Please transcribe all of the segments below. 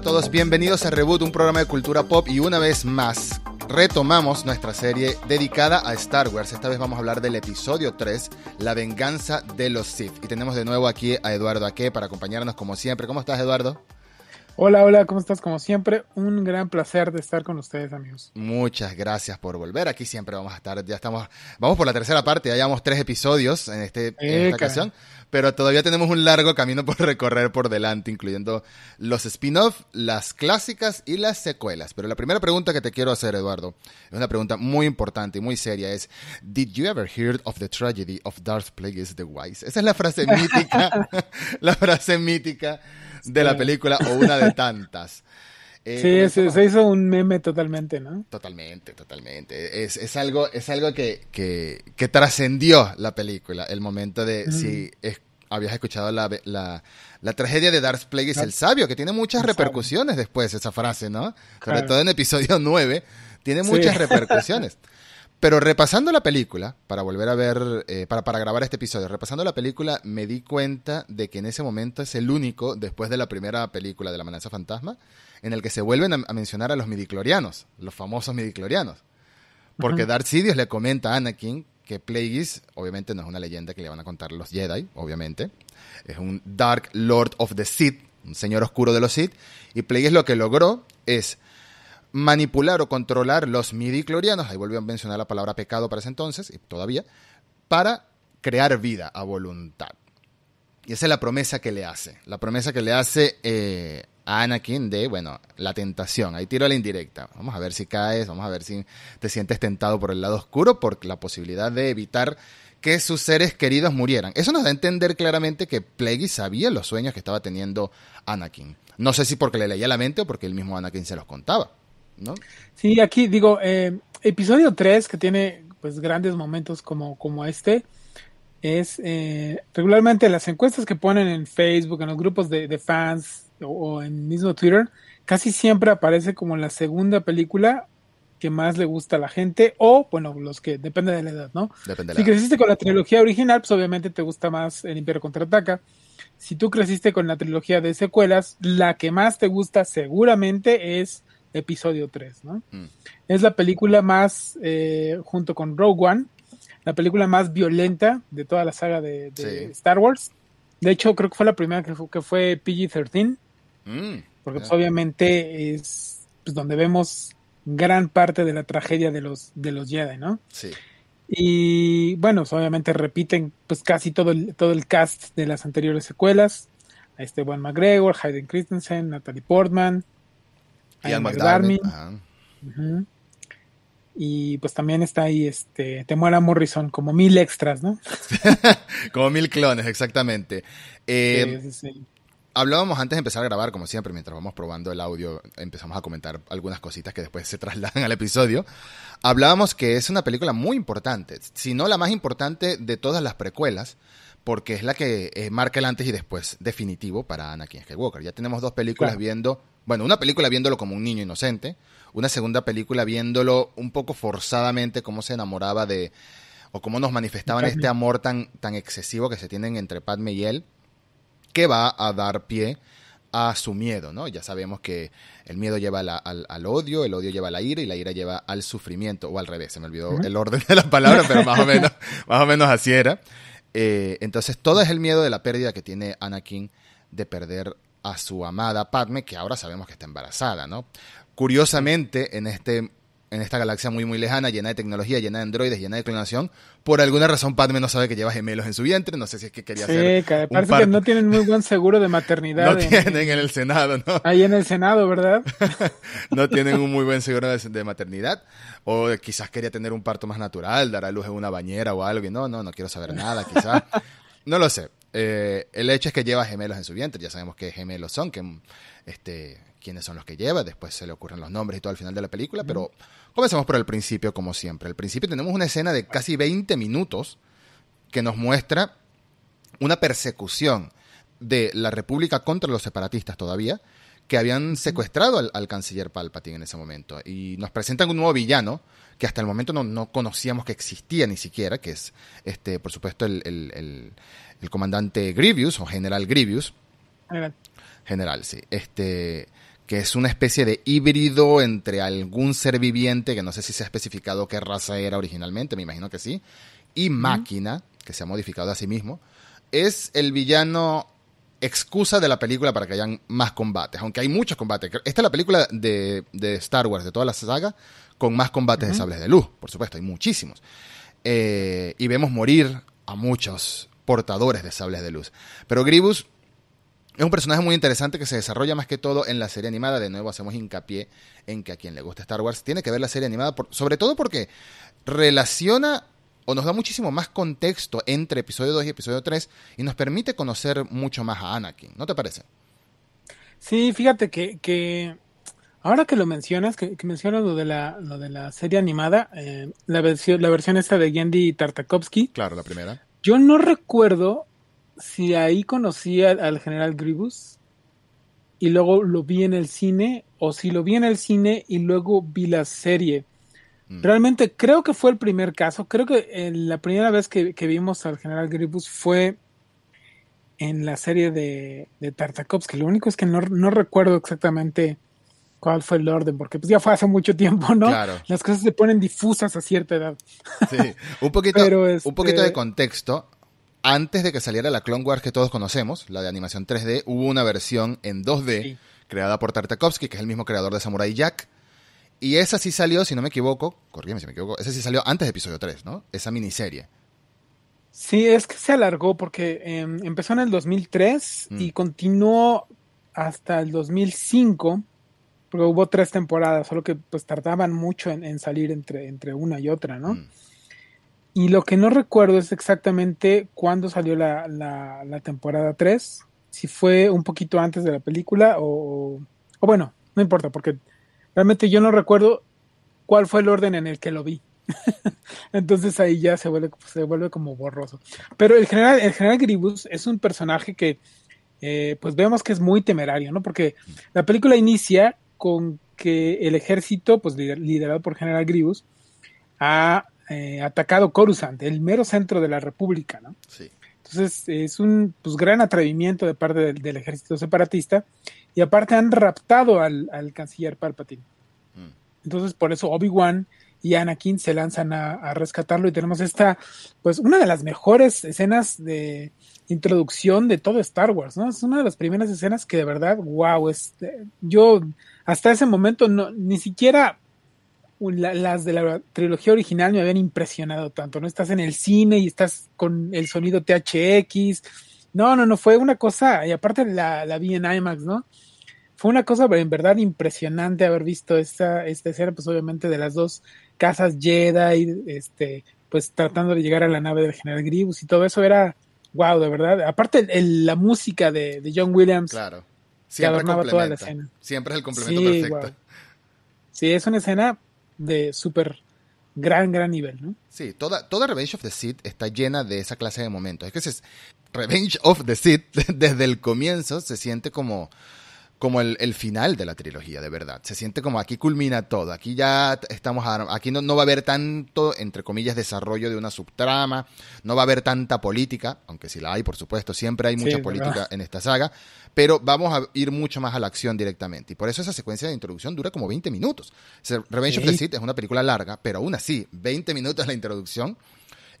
a todos, bienvenidos a Reboot, un programa de cultura pop y una vez más retomamos nuestra serie dedicada a Star Wars. Esta vez vamos a hablar del episodio 3, La venganza de los Sith. Y tenemos de nuevo aquí a Eduardo Aque para acompañarnos como siempre. ¿Cómo estás, Eduardo? Hola, hola, ¿cómo estás? Como siempre, un gran placer de estar con ustedes, amigos. Muchas gracias por volver. Aquí siempre vamos a estar, ya estamos, vamos por la tercera parte, ya llevamos tres episodios en, este, en esta ocasión, pero todavía tenemos un largo camino por recorrer por delante, incluyendo los spin-off, las clásicas y las secuelas. Pero la primera pregunta que te quiero hacer, Eduardo, es una pregunta muy importante y muy seria, es, ¿Did you ever hear of the tragedy of Darth Plagueis the Wise? Esa es la frase mítica, la frase mítica de la película o una de tantas. Eh, Sí, se, se hizo un meme totalmente, ¿no? Totalmente, totalmente. Es, es algo, es algo que, que, que trascendió la película, el momento de Mm. si es- habías escuchado la, la, la tragedia de Darth Plagueis el Sabio, que tiene muchas repercusiones después esa frase, ¿no? Sobre Claro. todo en episodio 9, tiene Sí. muchas repercusiones. Pero repasando la película, para volver a ver, eh, para, para grabar este episodio, repasando la película, me di cuenta de que en ese momento es el único, después de la primera película de la amenaza fantasma, en el que se vuelven a, a mencionar a los midiclorianos, los famosos midiclorianos. Porque Darth Sidious le comenta a Anakin que Plagueis, obviamente no es una leyenda que le van a contar los Jedi, obviamente, es un Dark Lord of the Sith, un señor oscuro de los Sith, y Plagueis lo que logró es manipular o controlar los midiclorianos, ahí volvió a mencionar la palabra pecado para ese entonces, y todavía, para crear vida a voluntad. Y esa es la promesa que le hace, la promesa que le hace eh, a Anakin de, bueno, la tentación, ahí tiro la indirecta, vamos a ver si caes, vamos a ver si te sientes tentado por el lado oscuro, por la posibilidad de evitar que sus seres queridos murieran. Eso nos da a entender claramente que Plagueis sabía los sueños que estaba teniendo Anakin. No sé si porque le leía la mente o porque el mismo Anakin se los contaba, ¿no? Sí, aquí digo, eh, episodio 3, que tiene pues grandes momentos como, como este, es eh, regularmente las encuestas que ponen en Facebook, en los grupos de, de fans o, o en mismo Twitter, casi siempre aparece como la segunda película que más le gusta a la gente, o bueno, los que depende de la edad, ¿no? Depende de Si la... creciste con la trilogía original, pues obviamente te gusta más El Imperio Contraataca. Si tú creciste con la trilogía de secuelas, la que más te gusta seguramente es episodio 3, ¿no? Mm. Es la película más, eh, junto con Rogue One, la película más violenta de toda la saga de, de Sí. Star Wars. De hecho, creo que fue la primera que fue, que fue PG-13, Mm, porque pues, obviamente es pues, donde vemos gran parte de la tragedia de los, de los Jedi, ¿no? Sí. Y bueno, pues, obviamente repiten pues casi todo el, todo el cast de las anteriores secuelas. A este Juan McGregor, Hayden Christensen, Natalie Portman, Ian. Y pues también está ahí este Temuera Morrison, como mil extras, ¿no? Como mil clones, exactamente. Eh, Sí, sí, sí. Hablábamos antes de empezar a grabar, como siempre, mientras vamos probando el audio, empezamos a comentar algunas cositas que después se trasladan al episodio. Hablábamos que es una película muy importante, si no la más importante de todas las precuelas, porque es la que eh, marca el antes y después definitivo para Anakin Skywalker. Ya tenemos dos películas Claro. viendo, bueno, una película viéndolo como un niño inocente, una segunda película viéndolo un poco forzadamente, cómo se enamoraba de, o cómo nos manifestaban este amor tan, tan excesivo que se tienen entre Padme y él que va a dar pie a su miedo, ¿no? Ya sabemos que el miedo lleva la- al, al odio, el odio lleva a la ira y la ira lleva al sufrimiento, o al revés, se me olvidó el orden de la palabra, pero más o menos, más o menos así era. Eh, entonces, todo es el miedo de la pérdida que tiene Anakin de perder a su amada Padme, que ahora sabemos que está embarazada, ¿no? Curiosamente, en este en esta galaxia muy muy lejana, llena de tecnología, llena de androides, llena de clonación, por alguna razón Padme no sabe que lleva gemelos en su vientre, no sé si es que quería hacer Sí, que un parece que no tienen muy buen seguro de maternidad no en- tienen en el Senado, ¿no? ahí en el Senado, ¿verdad? No tienen un muy buen seguro de, de maternidad. O quizás quería tener un parto más natural, dar a luz en una bañera o algo. Y no, no, no quiero saber nada, quizás. No lo sé. Eh, el hecho es que lleva gemelos en su vientre. Ya sabemos qué gemelos son, que, este, quiénes son los que lleva. Después se le ocurren los nombres y todo al final de la película. Pero comencemos por el principio, como siempre. Al principio tenemos una escena de casi 20 minutos que nos muestra una persecución de la República contra los separatistas todavía, que habían secuestrado al, al canciller Palpatine en ese momento. Y nos presentan un nuevo villano que hasta el momento no, no conocíamos que existía ni siquiera, que es, este, por supuesto, el, el- el- el comandante Grievous o general Grievous, Mira, general, sí, este, que es una especie de híbrido entre algún ser viviente, que no sé si se ha especificado qué raza era originalmente, me imagino que sí, y máquina, que se ha modificado a sí mismo, es el villano excusa de la película para que hayan más combates, aunque hay muchos combates. Esta es la película de, Star Wars, de toda la saga, con más combates de sables de luz, por supuesto, hay muchísimos. Eh, y vemos morir a muchos portadores de sables de luz. Pero Gribus es un personaje muy interesante que se desarrolla más que todo en la serie animada. De nuevo hacemos hincapié en que a quien le gusta Star Wars tiene que ver la serie animada, sobre todo porque relaciona o nos da muchísimo más contexto entre episodio 2 y episodio 3 y nos permite conocer mucho más a Anakin. ¿No te parece? Sí, fíjate que, ahora que lo mencionas, que, mencionas lo de la, lo de la serie animada, eh, la, versión, la versión esta de Gendy Tartakovsky. Claro, la primera. Yo no recuerdo si ahí conocí al, general Gribus y luego lo vi en el cine o si lo vi en el cine y luego vi la serie. Mm. Realmente creo que fue el primer caso. Creo que la primera vez que, vimos al general Gribus fue en la serie de, de Tartakovsky. Lo único es que no, recuerdo exactamente cuál fue el orden, porque pues ya fue hace mucho tiempo, ¿no? Las cosas se ponen difusas a cierta edad. Sí, un poquito, un poquito de este contexto. Antes de que saliera la Clone Wars que todos conocemos, la de animación 3D, hubo una versión en 2D creada por Tartakovsky, que es el mismo creador de Samurai Jack, y esa sí salió, si no me equivoco, corrígeme si me equivoco, esa sí salió antes de episodio 3, ¿no? Esa miniserie. Sí, es que se alargó porque em, empezó en el 2003 y mm. continuó hasta el 2005, porque hubo tres temporadas, solo que pues tardaban mucho en, salir entre, entre una y otra, ¿no? Mm. Y lo que no recuerdo es exactamente cuándo salió la, la, temporada 3, si fue un poquito antes de la película o, o bueno, no importa, porque Realmente yo no recuerdo cuál fue el orden en el que lo vi. Entonces ahí ya se vuelve, se vuelve como borroso. Pero el general, el general Gribus es un personaje que eh, pues vemos que es muy temerario, ¿no? Porque la película inicia con que el ejército, pues liderado por General Gribus, ha eh, atacado Coruscant, el mero centro de la República, ¿no? Sí. Entonces es un pues, gran atrevimiento de parte del ejército separatista y aparte han raptado al, canciller Palpatine. Mm. Entonces, por eso Obi-Wan y Anakin se lanzan a, rescatarlo y tenemos esta, pues, una de las mejores escenas de introducción de todo Star Wars, ¿no? Es una de las primeras escenas que de verdad, wow, es, yo hasta ese momento no, ni siquiera las de la trilogía original me habían impresionado tanto, ¿no? Estás en el cine y estás con el sonido THX, no, no, no, fue una cosa, y aparte la, la vi en IMAX, ¿no? Fue una cosa en verdad impresionante haber visto esta, esta escena, pues obviamente de las dos casas Jedi, este, pues tratando de llegar a la nave del General Grievous y todo eso era, wow, de verdad. Aparte la música de, John Williams. Claro. Siempre que toda la escena. Siempre es el complemento perfecto. Sí, es una escena de súper gran, gran nivel, ¿no? Sí, toda, toda Revenge of the Sith está llena de esa clase de momentos. Es que es Revenge of the Sith, desde el comienzo, se siente como como el, final de la trilogía, de verdad. Se siente como aquí culmina todo. Aquí ya estamos, aquí no, va a haber tanto, entre comillas, desarrollo de una subtrama, no va a haber tanta política, aunque sí la hay, por supuesto, siempre hay mucha política en esta saga, pero vamos a ir mucho más a la acción directamente. Y por eso esa secuencia de introducción dura como 20 minutos. Revenge of the Sith es una película larga, pero aún así, 20 minutos la introducción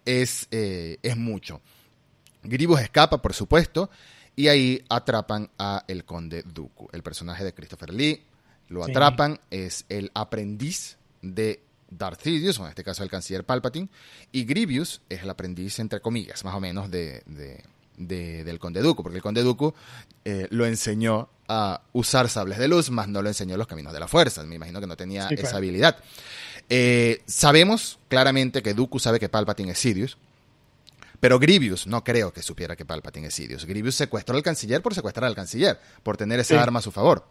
es, eh, es mucho. Gribus escapa, por supuesto, y ahí atrapan a el conde Dooku, el personaje de Christopher Lee. Lo atrapan, es el aprendiz de Darth Sidious, o en este caso el canciller Palpatine, y Grievous es el aprendiz, entre comillas, más o menos, de, del conde Dooku, porque el conde Dooku eh, lo enseñó a usar sables de luz, más no lo enseñó los caminos de la fuerza. Me imagino que no tenía esa habilidad. Eh, sabemos claramente que Dooku sabe que Palpatine es Sidious, pero Grievous no creo que supiera que Palpatine es Sidious. Grievous secuestró al canciller por secuestrar al canciller, por tener esa arma a su favor.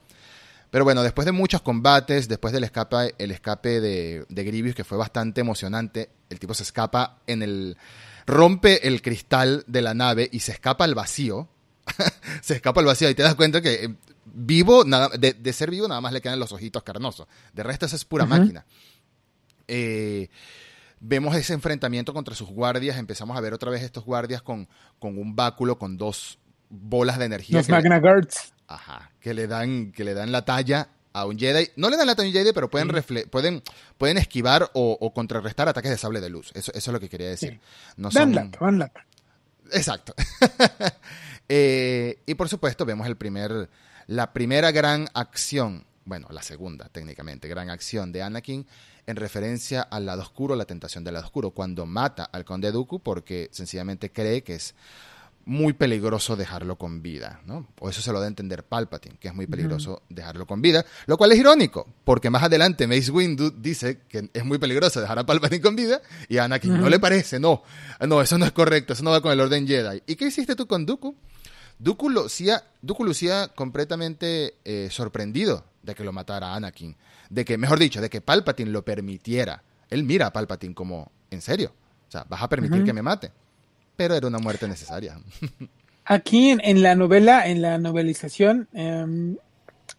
Pero bueno, después de muchos combates, después del escape, el escape de, de Grievous, que fue bastante emocionante, el tipo se escapa en el... rompe el cristal de la nave y se escapa al vacío. se escapa al vacío y te das cuenta que eh, vivo, nada, de, ser vivo nada más le quedan los ojitos carnosos. De resto, esa es pura máquina. Eh, vemos ese enfrentamiento contra sus guardias, empezamos a ver otra vez estos guardias con, con un báculo, con dos bolas de energía. Los Magna Guards. Ajá, que le dan, que le dan la talla a un Jedi. No le dan la talla a un Jedi, pero pueden, pueden, pueden esquivar o, contrarrestar ataques de sable de luz. Eso, eso es lo que quería decir. No son... lata, lata. Exacto. Eh, y por supuesto, vemos el primer, la primera gran acción, bueno, la segunda técnicamente, gran acción de Anakin en referencia al lado oscuro, la tentación del lado oscuro, cuando mata al conde Dooku porque sencillamente cree que es muy peligroso dejarlo con vida, ¿no? O eso se lo da a entender Palpatine, que es muy peligroso dejarlo con vida, lo cual es irónico, porque más adelante Mace Windu dice que es muy peligroso dejar a Palpatine con vida y a Anakin no le parece, no, no, eso no es correcto, eso no va con el orden Jedi. ¿Y qué hiciste tú con Dooku? Dooku lucía, Dooku lucía completamente eh, sorprendido de que lo matara Anakin, de que, mejor dicho, de que Palpatine lo permitiera. Él mira a Palpatine como, ¿en serio? O sea, ¿vas a permitir que me mate? pero era una muerte necesaria. Aquí en, la novela, en la novelización, em,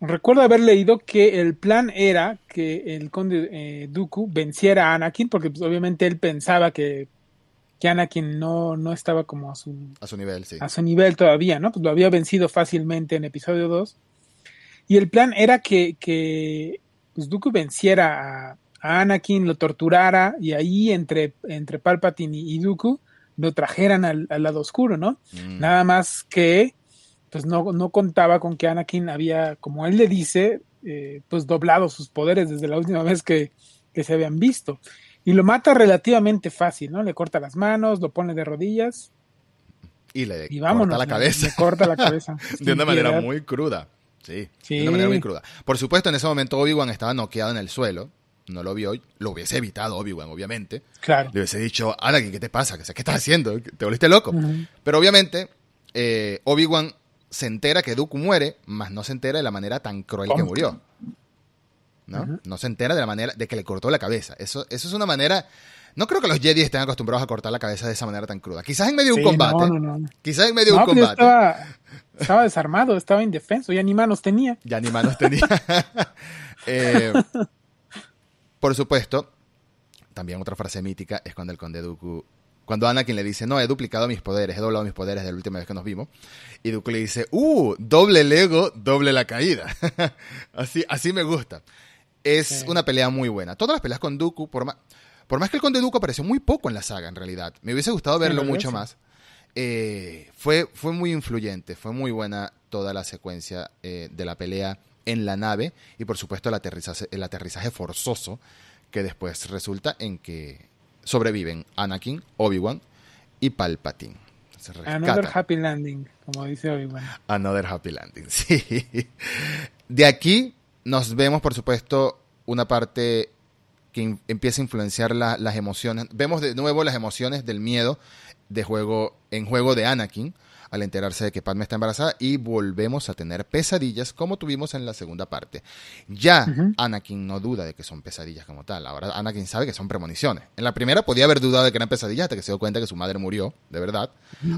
recuerdo haber leído que el plan era que el conde eh, Dooku venciera a Anakin, porque pues, obviamente él pensaba que, que Anakin no, no estaba como a su, a su nivel, sí. A su nivel todavía, ¿no? Pues lo había vencido fácilmente en episodio 2. Y el plan era que, que pues, Dooku venciera a, Anakin, lo torturara, y ahí entre, entre Palpatine y Dooku lo trajeran al, lado oscuro, ¿no? Mm. Nada más que, pues no, no contaba con que Anakin había, como él le dice, eh, pues doblado sus poderes desde la última vez que, se habían visto. Y lo mata relativamente fácil, ¿no? Le corta las manos, lo pone de rodillas. Y le corta la cabeza. Le, corta la cabeza. de una manera muy cruda. Sí, sí, de una manera muy cruda. Por supuesto, en ese momento Obi-Wan estaba noqueado en el suelo no lo vio, lo hubiese evitado Obi-Wan, obviamente. Claro. Le hubiese dicho, Anakin, ¿qué te pasa? ¿Qué, estás haciendo? ¿Te volviste loco? Pero obviamente, eh, Obi-Wan se entera que Dooku muere, mas no se entera de la manera tan cruel que murió. ¿No? No se entera de la manera de que le cortó la cabeza. Eso, eso es una manera. No creo que los Jedi estén acostumbrados a cortar la cabeza de esa manera tan cruda. Quizás en medio de un combate. Quizás en medio de un combate. Estaba, estaba, desarmado, estaba indefenso, ya ni manos tenía. Ya ni manos tenía. eh, por supuesto, también otra frase mítica es cuando el conde Dooku, cuando Anakin le dice, no, he duplicado mis poderes, he doblado mis poderes de la última vez que nos vimos, y Dooku le dice, uh, doble el ego, doble la caída. así, así me gusta. Es una pelea muy buena. Todas las peleas con Dooku, por más, por más que el conde Dooku apareció muy poco en la saga, en realidad, me hubiese gustado verlo mucho más. Eh, fue, fue muy influyente, fue muy buena toda la secuencia eh, de la pelea en la nave y por supuesto el aterrizaje, el aterrizaje forzoso que después resulta en que sobreviven Anakin, Obi-Wan y Palpatine. Another happy landing, como dice Obi-Wan. Another happy landing, sí. De aquí nos vemos, por supuesto, una parte que empieza a influenciar las emociones. Vemos de nuevo las emociones del miedo de juego en juego de Anakin al enterarse de que Padme está embarazada y volvemos a tener pesadillas como tuvimos en la segunda parte. Ya Anakin no duda de que son pesadillas como tal, ahora Anakin sabe que son premoniciones. En la primera podía haber dudado de que eran pesadillas hasta que se dio cuenta que su madre murió, de verdad.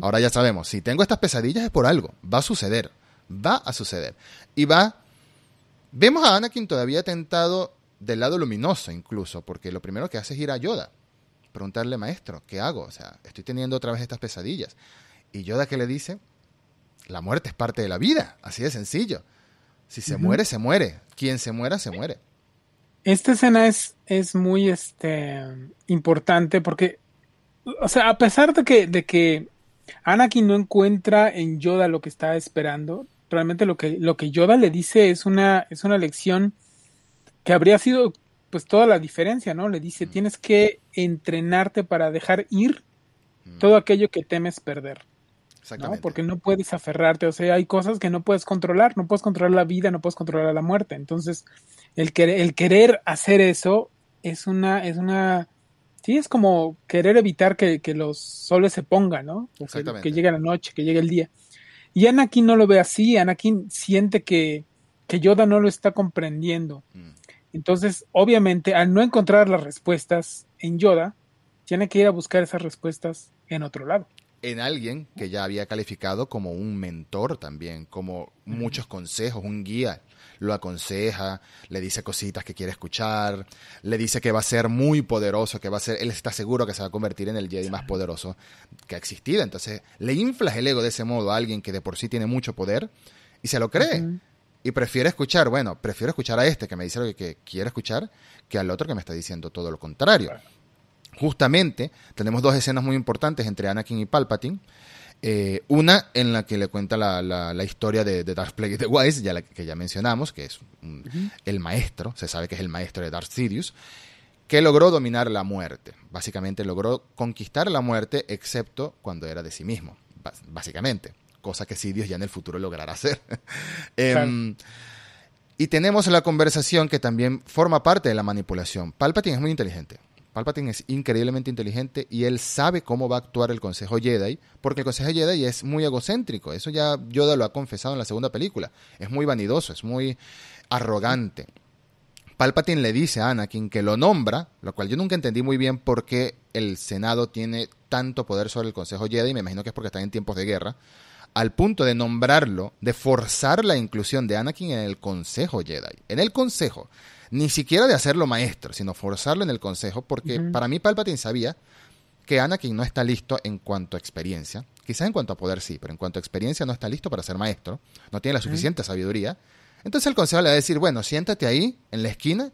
Ahora ya sabemos, si tengo estas pesadillas es por algo, va a suceder, va a suceder. Y va... Vemos a Anakin todavía tentado del lado luminoso incluso, porque lo primero que hace es ir a Yoda, preguntarle, maestro, ¿qué hago? O sea, estoy teniendo otra vez estas pesadillas. Y Yoda que le dice, la muerte es parte de la vida, así de sencillo. Si se muere, se muere. Quien se muera, se muere. Esta escena es, es muy este, importante porque, o sea, a pesar de que, de que Anakin no encuentra en Yoda lo que está esperando, realmente lo que, lo que Yoda le dice es una, es una lección que habría sido pues toda la diferencia, ¿no? Le dice, tienes que entrenarte para dejar ir todo aquello que temes perder. Exactamente. Porque no puedes aferrarte, o sea, hay cosas que no puedes controlar, no puedes controlar la vida, no puedes controlar la muerte. Entonces, el, querer, el querer hacer eso es una, es una, sí, es como querer evitar que, los soles se pongan, ¿no? que, llegue la noche, que llegue el día. Y Anakin no lo ve así, Anakin siente que, que Yoda no lo está comprendiendo. Mm. Entonces, obviamente, al no encontrar las respuestas en Yoda, tiene que ir a buscar esas respuestas en otro lado en alguien que ya había calificado como un mentor también, como muchos consejos, un guía. Lo aconseja, le dice cositas que quiere escuchar, le dice que va a ser muy poderoso, que va a ser, él está seguro que se va a convertir en el Jedi más poderoso que ha existido. Entonces, le inflas el ego de ese modo a alguien que de por sí tiene mucho poder Y se lo cree. Y prefiere escuchar, bueno, prefiero escuchar a este que me dice lo que, quiere escuchar que al otro que me está diciendo todo lo contrario. Justamente tenemos dos escenas muy importantes entre Anakin y Palpatine. Eh, una en la que le cuenta la, la, historia de, de, Darth Plagueis the Wise, ya la, que ya mencionamos, que es el maestro, se sabe que es el maestro de Darth Sidious, que logró dominar la muerte. Básicamente logró conquistar la muerte, excepto cuando era de sí mismo, básicamente cosa que Dios ya en el futuro logrará hacer. Em, y tenemos la conversación que también forma parte de la manipulación. Palpatine es muy inteligente. Palpatine es increíblemente inteligente y él sabe cómo va a actuar el Consejo Jedi, porque el Consejo Jedi es muy egocéntrico. Eso ya Yoda lo ha confesado en la segunda película. Es muy vanidoso, es muy arrogante. Palpatine le dice a Anakin que lo nombra, lo cual yo nunca entendí muy bien por qué el Senado tiene tanto poder sobre el Consejo Jedi, me imagino que es porque están en tiempos de guerra, al punto de nombrarlo, de forzar la inclusión de Anakin en el Consejo Jedi. En el Consejo. Ni siquiera de hacerlo maestro, sino forzarlo en el Consejo, porque para mí Palpatine sabía que Anakin no está listo en cuanto a experiencia. Quizás en cuanto a poder sí, pero en cuanto a experiencia no está listo para ser maestro. No tiene la suficiente sabiduría. Entonces el consejo le va a decir, bueno, siéntate ahí, en la esquina,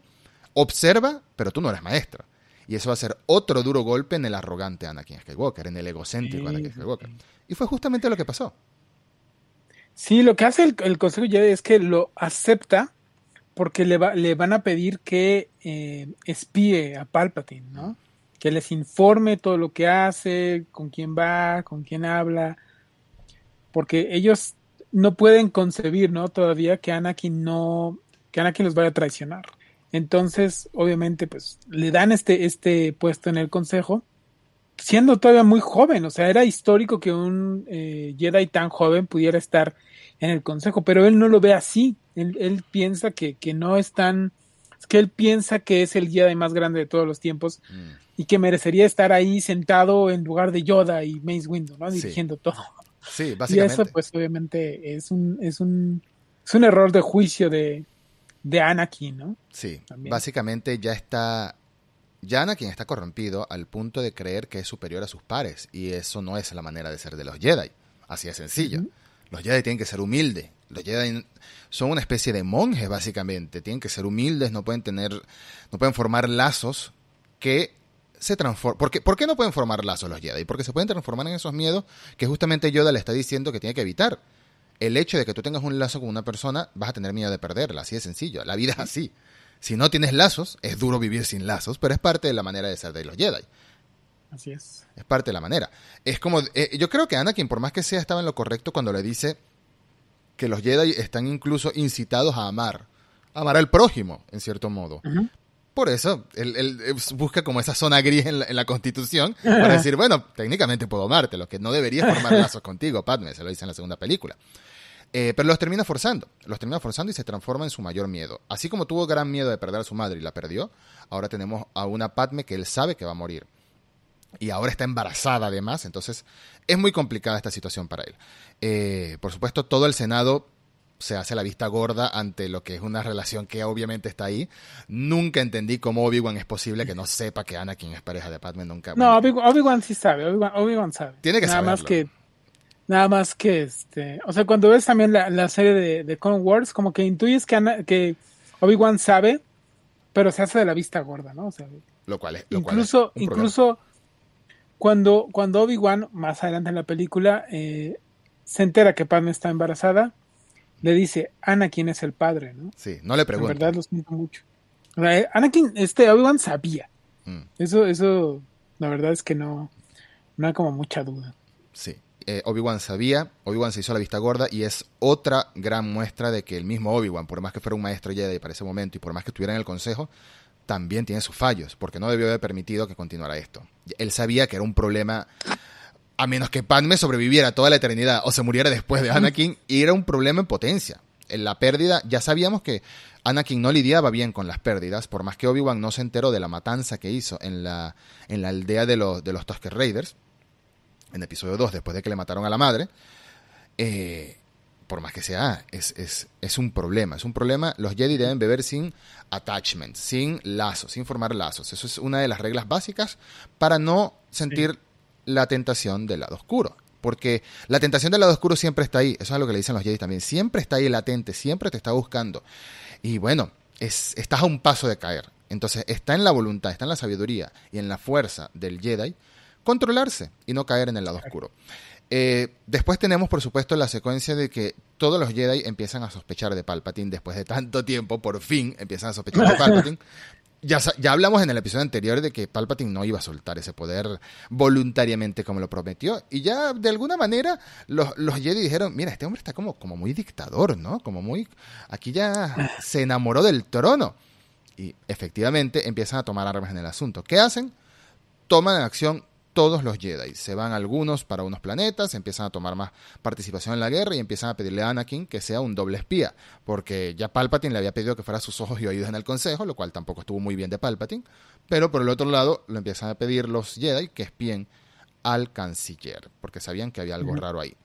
observa, pero tú no eres maestro. Y eso va a ser otro duro golpe en el arrogante Anakin Skywalker, en el egocéntrico Anakin Skywalker. Y fue justamente lo que pasó. Sí, lo que hace el, Consejo Jedi es que lo acepta porque le, va, le van a pedir que eh, espíe a Palpatine, ¿no? Que les informe todo lo que hace, con quién va, con quién habla, porque ellos no pueden concebir, ¿no? Todavía que Anakin no, que Anakin los vaya a traicionar. Entonces, obviamente, pues le dan este, este puesto en el consejo siendo todavía muy joven, o sea, era histórico que un eh, Jedi tan joven pudiera estar en el consejo, pero él no lo ve así, él, piensa que, que, no es tan, que él piensa que es el Jedi más grande de todos los tiempos mm. y que merecería estar ahí sentado en lugar de Yoda y Mace Windu, ¿no? Dirigiendo todo. Sí, básicamente. Y eso pues obviamente es un, es un, es un error de juicio de, de Anakin, ¿no? Sí, básicamente ya está ya Anakin está corrompido al punto de creer que es superior a sus pares, y eso no es la manera de ser de los Jedi. Así de sencillo. Los Jedi tienen que ser humildes. Los Jedi son una especie de monjes, básicamente. Tienen que ser humildes, no pueden tener, no pueden formar lazos que se transforman. ¿Por qué, ¿Por qué no pueden formar lazos los Jedi? Porque se pueden transformar en esos miedos que justamente Yoda le está diciendo que tiene que evitar. El hecho de que tú tengas un lazo con una persona, vas a tener miedo de perderla, así de sencillo. La vida es así. Si no tienes lazos, es duro vivir sin lazos, pero es parte de la manera de ser de los Jedi. Así es. Es parte de la manera. Es como, eh, yo creo que Anakin, por más que sea, estaba en lo correcto cuando le dice que los Jedi están incluso incitados a amar, amar al prójimo, en cierto modo. Por eso, él, busca como esa zona gris en la, constitución para decir, bueno, técnicamente puedo amarte, lo que no debería formar lazos contigo, Padme, se lo dice en la segunda película. Eh, pero los termina forzando, los termina forzando y se transforma en su mayor miedo. Así como tuvo gran miedo de perder a su madre y la perdió, ahora tenemos a una Padme que él sabe que va a morir. Y ahora está embarazada además, entonces es muy complicada esta situación para él. Eh, por supuesto, todo el Senado se hace la vista gorda ante lo que es una relación que obviamente está ahí. Nunca entendí cómo Obi-Wan es posible que no sepa que Anakin es pareja de Padme nunca. No, Obi-Wan sí sabe, Obi-Wan sabe. Tiene que Nada más que Nada más que este, o sea, cuando ves también la, serie de, de Clone Wars, como que intuyes que, que Obi-Wan sabe, pero se hace de la vista gorda, ¿no? O sea, lo cual es. incluso, incluso cuando, cuando Obi-Wan, más adelante en la película, eh, se entera que Padme está embarazada, le dice, Ana, ¿quién es el padre? ¿no? Sí, no le pregunta. En verdad lo siento mucho. O sea, Anakin, este, Obi-Wan sabía. Mm. Eso, eso, la verdad es que no, no hay como mucha duda. Sí. Eh, Obi-Wan sabía, Obi-Wan se hizo la vista gorda y es otra gran muestra de que el mismo Obi-Wan, por más que fuera un maestro Jedi para ese momento y por más que estuviera en el consejo, también tiene sus fallos, porque no debió haber permitido que continuara esto. Él sabía que era un problema, a menos que Padme sobreviviera toda la eternidad o se muriera después de Anakin, y era un problema en potencia. En la pérdida, ya sabíamos que Anakin no lidiaba bien con las pérdidas, por más que Obi-Wan no se enteró de la matanza que hizo en la, en la aldea de los, de los Tusker Raiders en episodio 2, después de que le mataron a la madre, eh, por más que sea, es, es, es, un problema. Es un problema. Los Jedi deben beber sin attachment, sin lazos, sin formar lazos. Eso es una de las reglas básicas para no sentir la tentación del lado oscuro. Porque la tentación del lado oscuro siempre está ahí. Eso es algo que le dicen los Jedi también. Siempre está ahí latente, siempre te está buscando. Y bueno, es, estás a un paso de caer. Entonces está en la voluntad, está en la sabiduría y en la fuerza del Jedi controlarse y no caer en el lado oscuro. Eh, después tenemos, por supuesto, la secuencia de que todos los Jedi empiezan a sospechar de Palpatine después de tanto tiempo, por fin empiezan a sospechar de Palpatine. Ya, ya, hablamos en el episodio anterior de que Palpatine no iba a soltar ese poder voluntariamente como lo prometió. Y ya de alguna manera los, los Jedi dijeron, mira, este hombre está como, como muy dictador, ¿no? Como muy... Aquí ya se enamoró del trono. Y efectivamente empiezan a tomar armas en el asunto. ¿Qué hacen? Toman en acción todos los Jedi. Se van algunos para unos planetas, empiezan a tomar más participación en la guerra y empiezan a pedirle a Anakin que sea un doble espía, porque ya Palpatine le había pedido que fuera sus ojos y oídos en el consejo, lo cual tampoco estuvo muy bien de Palpatine, pero por el otro lado lo empiezan a pedir los Jedi que espíen al canciller, porque sabían que había algo raro ahí.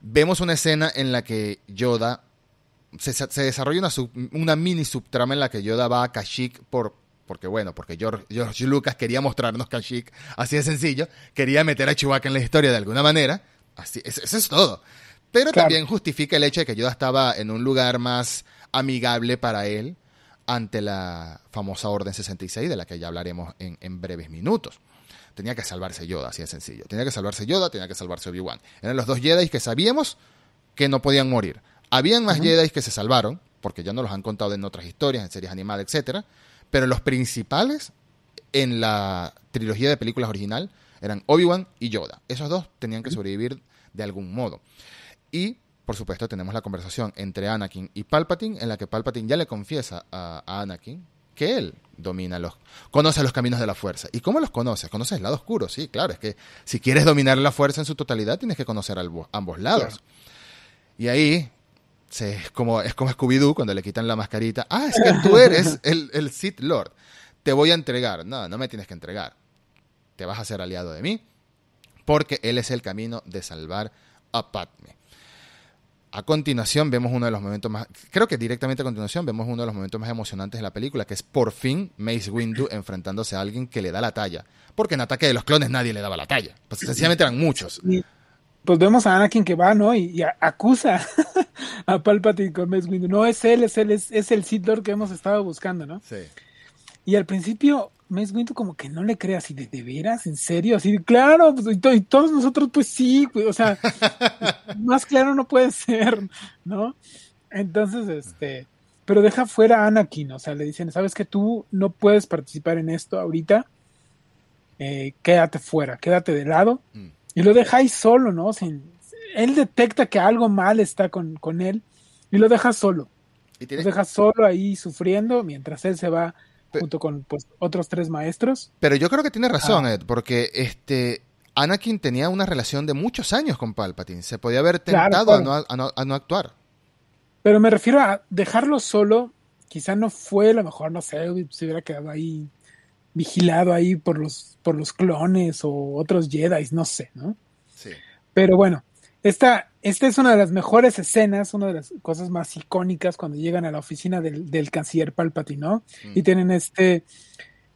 Vemos una escena en la que Yoda se, se desarrolla una, una mini subtrama en la que Yoda va a Kashyyyk por porque bueno, porque George, Lucas quería mostrarnos Kashyyyk así de sencillo, quería meter a Chewbacca en la historia de alguna manera, así, eso, es todo. Pero también justifica el hecho de que Yoda estaba en un lugar más amigable para él ante la famosa Orden 66, de la que ya hablaremos en, en breves minutos. Tenía que salvarse Yoda, así de sencillo. Tenía que salvarse Yoda, tenía que salvarse Obi-Wan. Eran los dos Jedi que sabíamos que no podían morir. Habían más Jedi que se salvaron, porque ya nos los han contado en otras historias, en series animadas, etcétera pero los principales en la trilogía de películas original eran Obi-Wan y Yoda. Esos dos tenían que sobrevivir de algún modo. Y, por supuesto, tenemos la conversación entre Anakin y Palpatine, en la que Palpatine ya le confiesa a, Anakin que él domina los, conoce los caminos de la fuerza. ¿Y cómo los conoce? Conoce el lado oscuro, sí, claro. Es que si quieres dominar la fuerza en su totalidad, tienes que conocer ambos lados. Y ahí es como, es como Scooby-Doo cuando le quitan la mascarita. Ah, es que tú eres el, el Sith Lord. Te voy a entregar. No, no me tienes que entregar. Te vas a ser aliado de mí. Porque él es el camino de salvar a Padme. A continuación vemos uno de los momentos más, creo que directamente a continuación vemos uno de los momentos más emocionantes de la película, que es por fin Mace Windu enfrentándose a alguien que le da la talla. Porque en Ataque de los Clones nadie le daba la talla. Pues sencillamente eran muchos pues vemos a Anakin que va, ¿no? Y, acusa a Palpatine con Mace Windu. No, es él, es él, es, el Sith Lord que hemos estado buscando, ¿no? Sí. Y al principio Mace Windu como que no le cree así, ¿de, de veras? ¿En serio? Así, claro, pues, y, todos nosotros pues sí, o sea, más claro no puede ser, ¿no? Entonces, este, pero deja fuera a Anakin, o sea, le dicen, ¿sabes que tú no puedes participar en esto ahorita? Eh, quédate fuera, quédate de lado. Mm y lo deja ahí solo, ¿no? Sin, él detecta que algo mal está con, con él y lo deja solo. ¿Y Lo deja solo ahí sufriendo mientras él se va junto con pues, otros tres maestros. Pero yo creo que tiene razón, Ed, porque este Anakin tenía una relación de muchos años con Palpatine. Se podía haber tentado A, no, a, no, actuar. Pero me refiero a dejarlo solo. Quizá no fue lo mejor, no sé, se hubiera quedado ahí vigilado ahí por los, por los clones o otros Jedi, no sé, ¿no? Sí. Pero bueno, esta, esta es una de las mejores escenas, una de las cosas más icónicas cuando llegan a la oficina del, del canciller Palpatine, ¿no? Mm. Y tienen este,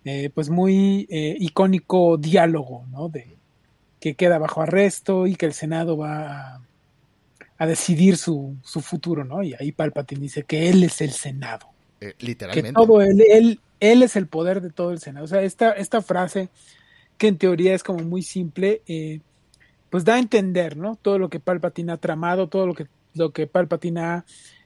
eh, pues muy eh, icónico diálogo, ¿no? De que queda bajo arresto y que el Senado va a, a decidir su, su, futuro, ¿no? Y ahí Palpatine dice que él es el Senado. Eh, literalmente. Que todo él, él, él es el poder de todo el Senado. O sea, esta, esta frase, que en teoría es como muy simple, eh, pues da a entender, ¿no? Todo lo que Palpatine ha tramado, todo lo que, lo que Palpatine ha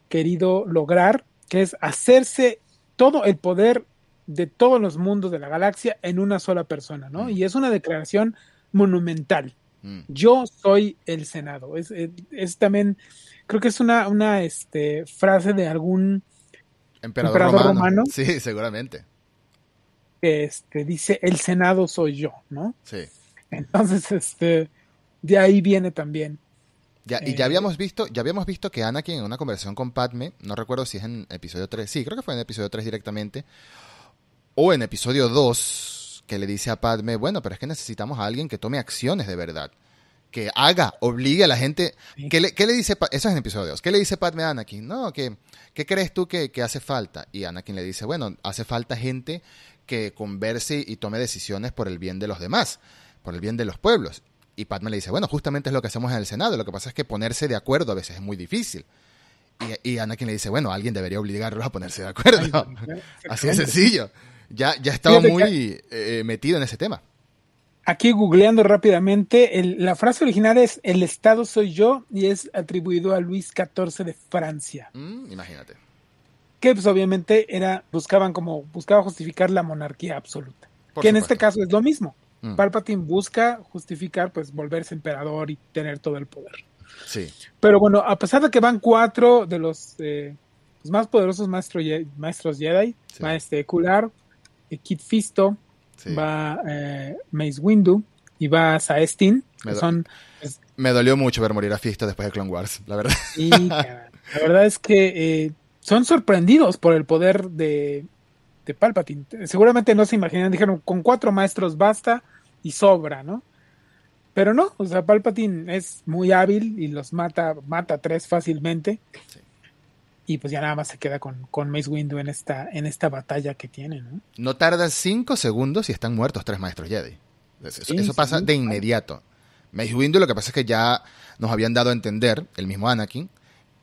querido lograr, que es hacerse todo el poder de todos los mundos de la galaxia en una sola persona, ¿no? Mm. Y es una declaración monumental. Mm. Yo soy el Senado. Es, es, también, creo que es una, una este, frase de algún Emperador, romano. Sí, seguramente. Este, dice, el Senado soy yo, ¿no? Sí. Entonces, este, de ahí viene también. Ya, y ya eh, habíamos visto, ya habíamos visto que Anakin en una conversación con Padme, no recuerdo si es en episodio 3, sí, creo que fue en episodio 3 directamente, o en episodio 2, que le dice a Padme, bueno, pero es que necesitamos a alguien que tome acciones de verdad que haga, obligue a la gente. ¿Qué le, qué le dice? Eso es en episodios. ¿Qué le dice Padme a Anakin? No, que, ¿qué crees tú que, hace falta? Y Anakin le dice, bueno, hace falta gente que converse y tome decisiones por el bien de los demás, por el bien de los pueblos. Y Padme le dice, bueno, justamente es lo que hacemos en el Senado, lo que pasa es que ponerse de acuerdo a veces es muy difícil. Y, y Anakin le dice, bueno, alguien debería obligarlos a ponerse de acuerdo. Así de sencillo. Ya, ya estaba muy eh, metido en ese tema. Aquí googleando rápidamente, el, la frase original es El Estado soy yo y es atribuido a Luis XIV de Francia. Mm, imagínate. Que pues obviamente era, buscaban como, buscaba justificar la monarquía absoluta. que en este caso es lo mismo. Mm. Palpatine busca justificar, pues, volverse emperador y tener todo el poder. Sí. Pero bueno, a pesar de que van cuatro de los, eh, más poderosos maestros Jedi, sí. va este Kular, Kit Fisto, va eh, Mace Windu y va Saestin. Me, son, pues, me dolió mucho ver morir a Fisto después de Clone Wars, la verdad. Y la verdad es que eh, son sorprendidos por el poder de, de Palpatine. Seguramente no se imaginan, dijeron, con cuatro maestros basta y sobra, ¿no? Pero no, o sea, Palpatine es muy hábil y los mata, mata tres fácilmente. Sí y pues ya nada más se queda con, con Mace Windu en esta, en esta batalla que tiene, ¿no? No tarda cinco segundos y están muertos tres maestros Jedi. Eso, eso pasa de inmediato. Mace Windu lo que pasa es que ya nos habían dado a entender, el mismo Anakin,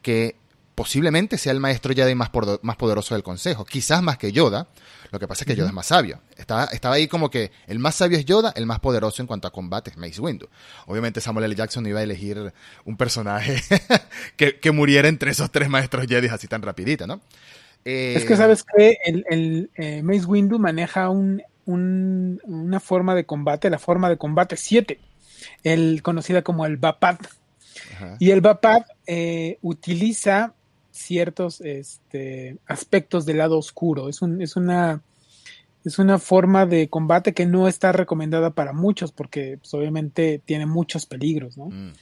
que posiblemente sea el maestro Jedi más, por, más poderoso del consejo, quizás más que Yoda, lo que pasa es que Yoda es más sabio. Estaba, estaba ahí como que el más sabio es Yoda, el más poderoso en cuanto a combate es Mace Windu. Obviamente Samuel L. Jackson iba a elegir un personaje que, muriera entre esos tres maestros Jedi así tan rapidito, ¿no? es que eh, sabes que el, el eh, Mace Windu maneja un, una forma de combate, la forma de combate 7, el, conocida como el Bapad. Y el Bapad eh, utiliza ciertos este, aspectos del lado oscuro. Es, un, es, una, es una forma de combate que no está recomendada para muchos porque pues, obviamente tiene muchos peligros, ¿no? Mm.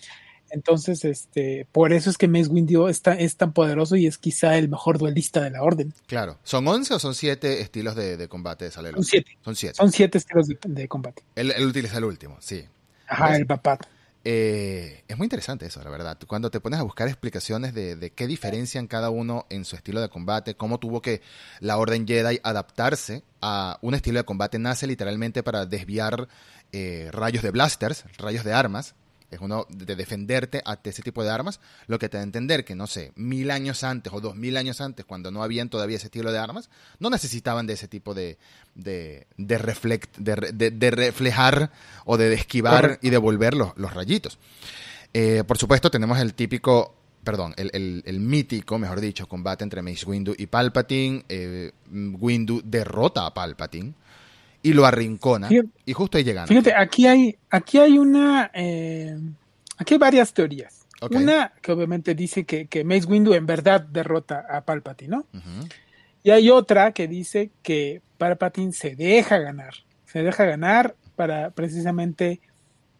Entonces, este, por eso es que Mace Windu está, es tan poderoso y es quizá el mejor duelista de la orden. Claro. ¿Son 11 o son 7 estilos de, combate de Salelo? Son 7. Son 7. Son 7 estilos de, combate. Él, él, utiliza el último, sí. Ajá, el papat. Eh, es muy interesante eso, la verdad. Cuando te pones a buscar explicaciones de, qué diferencian cada uno en su estilo de combate, cómo tuvo que la Orden Jedi adaptarse a un estilo de combate, nace literalmente para desviar eh, rayos de blasters, rayos de armas, es uno de defenderte ante ese tipo de armas, lo que te da a entender que, no sé, mil años antes o dos mil años antes, cuando no habían todavía ese estilo de armas, no necesitaban de ese tipo de, de, de, reflect, de, reflejar o de esquivar y devolver los, los rayitos. Eh, por supuesto, tenemos el típico perdón, el, el, mítico, mejor dicho, combate entre Mace Windu y Palpatine. Eh, Windu derrota a Palpatine y lo arrincona. y justo ahí llegan. Fíjate, aquí hay, aquí hay una. Eh, aquí hay varias teorías. Una que obviamente dice que, que, Mace Windu en verdad derrota a Palpatine, ¿no? Y hay otra que dice que Palpatine se deja ganar. Se deja ganar para precisamente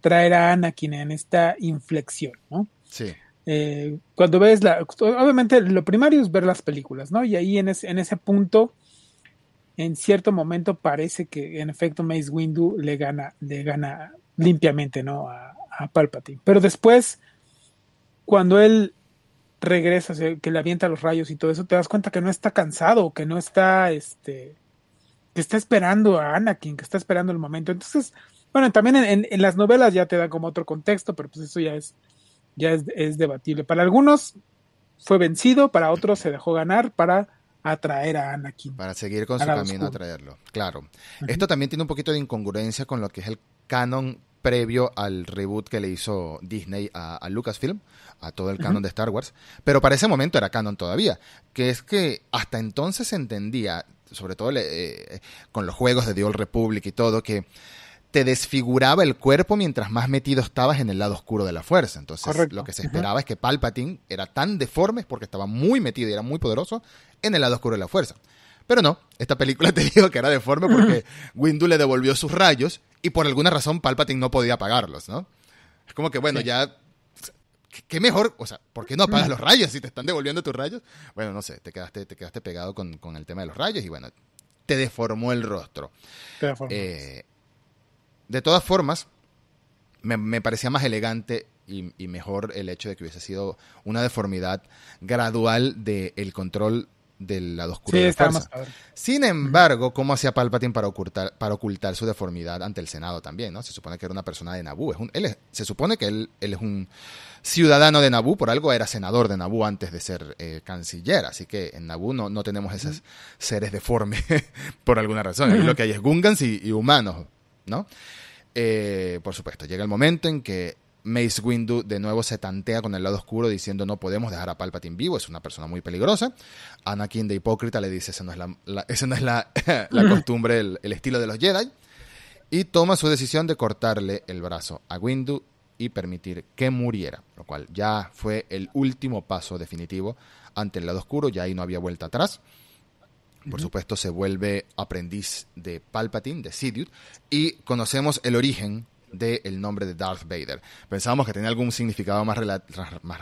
traer a Anakin en esta inflexión, ¿no? Sí. Eh, cuando ves la. Obviamente, lo primario es ver las películas, ¿no? Y ahí en ese, en ese punto en cierto momento parece que en efecto Mace Windu le gana, le gana limpiamente, ¿no? A, Palpatine. Pero después, cuando él regresa, que le avienta los rayos y todo eso, te das cuenta que no está cansado, que no está, este, que está esperando a Anakin, que está esperando el momento. Entonces, bueno, también en, las novelas ya te da como otro contexto, pero pues eso ya es, ya es, es debatible. Para algunos fue vencido, para otros se dejó ganar, para atraer a Anakin. Para seguir con su camino a traerlo, claro. Esto también tiene un poquito de incongruencia con lo que es el canon previo al reboot que le hizo Disney a, Lucasfilm, a todo el canon de Star Wars, pero para ese momento era canon todavía, que es que hasta entonces se entendía, sobre todo eh, con los juegos de The Old Republic y todo, que te desfiguraba el cuerpo mientras más metido estabas en el lado oscuro de la fuerza. Entonces, lo que se esperaba es que Palpatine era tan deforme porque estaba muy metido y era muy poderoso en el lado oscuro de la fuerza. Pero no, esta película te digo que era deforme porque Windu le devolvió sus rayos y por alguna razón Palpatine no podía apagarlos, ¿no? Es como que, bueno, ya ¿qué mejor? O sea, ¿por qué no apagas los rayos si te están devolviendo tus rayos? Bueno, no sé, te quedaste, te quedaste pegado con, el tema de los rayos y bueno, te deformó el rostro. Te deformó. Eh, de todas formas, me, parecía más elegante y, mejor el hecho de que hubiese sido una deformidad gradual del control del lado oscuro Sí, de la fuerza. Sin embargo, ¿cómo hacía Palpatine para ocultar, para ocultar su deformidad ante el Senado también? ¿no? Se supone que era una persona de Naboo. Es un- él es- se supone que él, él es un ciudadano de Naboo, por algo era senador de Naboo antes de ser eh, canciller. Así que en Naboo no, no tenemos esos seres deformes por alguna razón. Lo que hay es Gungans y, y humanos, ¿no? Eh, por supuesto, llega el momento en que Mace Windu de nuevo se tantea con el lado oscuro diciendo no podemos dejar a Palpatine vivo, es una persona muy peligrosa. Anakin de hipócrita le dice esa no es la, la- esa no es la, la costumbre, el, el estilo de los Jedi. Y toma su decisión de cortarle el brazo a Windu y permitir que muriera, lo cual ya fue el último paso definitivo ante el lado oscuro, ya ahí no había vuelta atrás. Por supuesto, se vuelve aprendiz de Palpatine, de Sidious, y conocemos el origen del nombre de Darth Vader. Pensábamos que tenía algún significado más, más,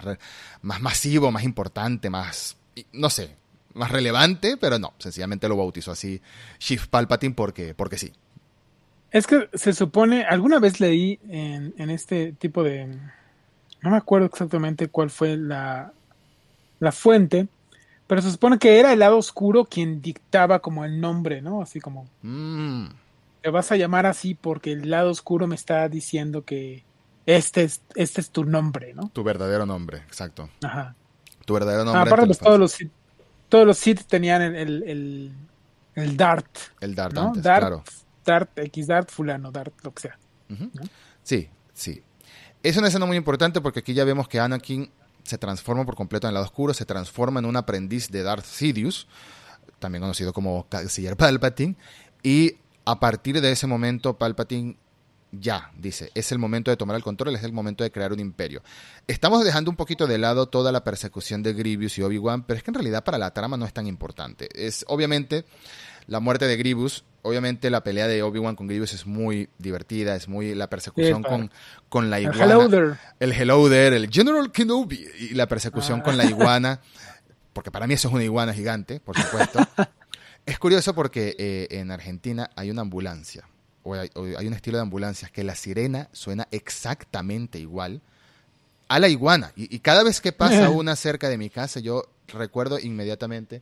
más masivo, más importante, más, no sé, más relevante, pero no, sencillamente lo bautizó así Chief Palpatine porque, porque sí. Es que se supone, alguna vez leí en, en este tipo de, no me acuerdo exactamente cuál fue la, la fuente, pero se supone que era el lado oscuro quien dictaba como el nombre, ¿no? Así como, Mm, te vas a llamar así porque el lado oscuro me está diciendo que este es, este es tu nombre, ¿no? tu verdadero nombre, exacto. Ajá. Tu verdadero nombre. Aparte, ante pues todos los todos los Sith tenían el, el, el, el Dart, El Darth ¿no? antes, Dart, claro. Dart, X Dart, fulano, Dart, lo que sea. Sí, sí. Es una escena muy importante porque aquí ya vemos que Anakin se transforma por completo en el lado oscuro, se transforma en un aprendiz de Darth Sidious, también conocido como Canciller Palpatine, y a partir de ese momento Palpatine ya dice, es el momento de tomar el control, es el momento de crear un imperio. Estamos dejando un poquito de lado toda la persecución de Grievous y Obi-Wan, pero es que en realidad para la trama no es tan importante. Es obviamente la muerte de Grievous, obviamente la pelea de Obi-Wan con Grievous es muy divertida, es muy la persecución Sí, con, con la El iguana. Hello there. El Hello there, el General Kenobi y la persecución Ah. con la iguana, porque para mí eso es una iguana gigante, por supuesto. es curioso porque eh, en Argentina hay una ambulancia, o hay, o hay un estilo de ambulancias que la sirena suena exactamente igual a la iguana. Y, y cada vez que pasa una cerca de mi casa, yo recuerdo inmediatamente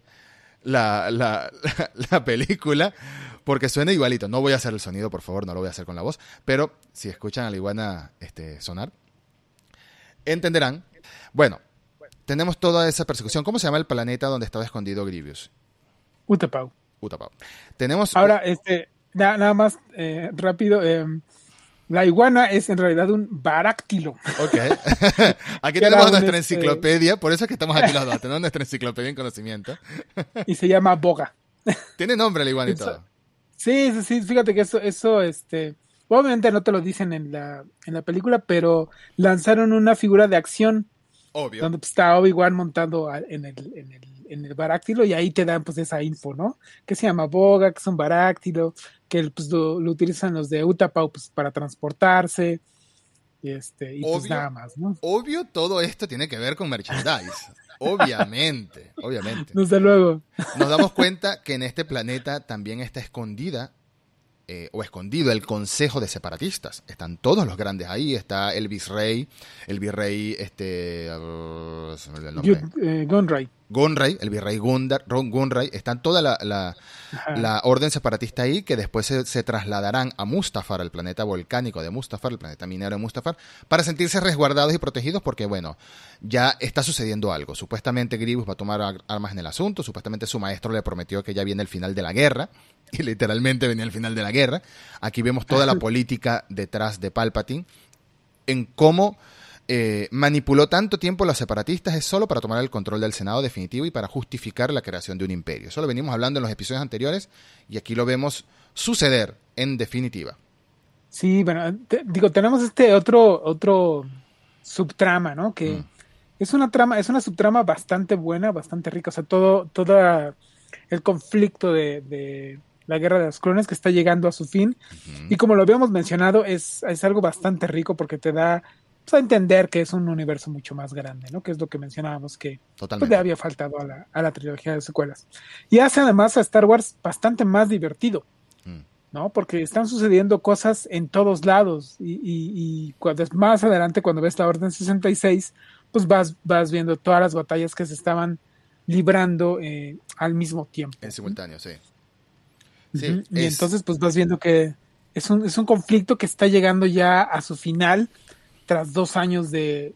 la, la, la, la película porque suena igualito. No voy a hacer el sonido, por favor, no lo voy a hacer con la voz, pero si escuchan a la iguana este, sonar, entenderán. Bueno, tenemos toda esa persecución. ¿Cómo se llama el planeta donde estaba escondido Grievous? Utapau. Utapau. Tenemos... Ahora, este, na- nada más eh, rápido. eh, la iguana es en realidad un baráctilo. Ok. aquí tenemos nuestra este- enciclopedia, por eso es que estamos aquí los dos, tenemos nuestra enciclopedia en conocimiento. y se llama boga. Tiene nombre la iguana y todo. Sí, sí, sí, fíjate que eso, eso, este, obviamente no te lo dicen en la, en la película, pero lanzaron una figura de acción Obvio. donde pues, está Obi-Wan montando en el, en el, en el baráctilo y ahí te dan pues esa info, ¿no? Que se llama boga, que es un baráctilo, que pues lo, lo utilizan los de Utapau pues para transportarse, y este, y pues nada más, ¿no? Obvio, todo esto tiene que ver con merchandise. Obviamente, obviamente. Desde luego. Nos damos cuenta que en este planeta también está escondida eh, o escondido el Consejo de Separatistas. Están todos los grandes ahí. Está el virrey, el virrey, este, uh, se me olvidó el nombre. Eh, Gunray. Gunray, el virrey Gundar, Ron Gunray, están toda la, la, orden separatista ahí, que después se, se trasladarán a Mustafar, al planeta volcánico de Mustafar, el planeta minero de Mustafar, para sentirse resguardados y protegidos porque, bueno, ya está sucediendo algo. Supuestamente Grievous va a tomar ar- armas en el asunto, supuestamente su maestro le prometió que ya viene el final de la guerra, y literalmente venía el final de la guerra. Aquí vemos toda la política detrás de Palpatine, en cómo eh, manipuló tanto tiempo a los separatistas es solo para tomar el control del Senado definitivo y para justificar la creación de un imperio. Eso lo venimos hablando en los episodios anteriores y aquí lo vemos suceder en definitiva. Sí, bueno, te- digo, tenemos este otro, otro subtrama, ¿no? Que Mm. es una trama, es una subtrama bastante buena, bastante rica. O sea, todo, todo el conflicto de, de la guerra de los clones que está llegando a su fin. Y como lo habíamos mencionado, es, es algo bastante rico porque te da pues, a entender que es un universo mucho más grande, ¿no? Que es lo que mencionábamos que pues, le había faltado a la, a la trilogía de secuelas. Y hace además a Star Wars bastante más divertido. Mm. ¿no? Porque están sucediendo cosas en todos lados y, y, y cuando es más adelante, cuando ves la Orden 66, pues vas, vas viendo todas las batallas que se estaban librando eh, al mismo tiempo. En simultáneo, sí. sí Y entonces pues vas viendo que es un, es un conflicto que está llegando ya a su final tras dos años de,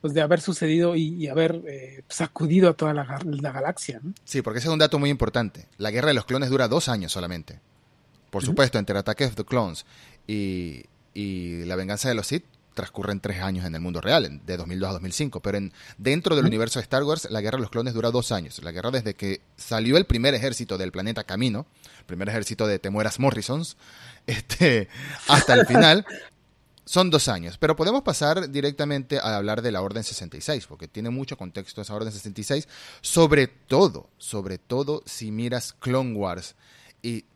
pues, de haber sucedido y, haber eh, sacudido a toda la, galaxia. Sí, porque ese es un dato muy importante. La guerra de los clones dura dos años solamente. Por supuesto, entre ataques de Clones y, y la venganza de los Sith transcurren tres años en el mundo real, de 2002 a 2005, pero en, dentro del universo de Star Wars, la guerra de los clones dura dos años. La guerra desde que salió el primer ejército del planeta Camino, el primer ejército de Temueras Morrisons, este, hasta el final, son dos años. Pero podemos pasar directamente a hablar de la Orden 66, porque tiene mucho contexto esa Orden 66, sobre todo, sobre todo si miras Clone Wars y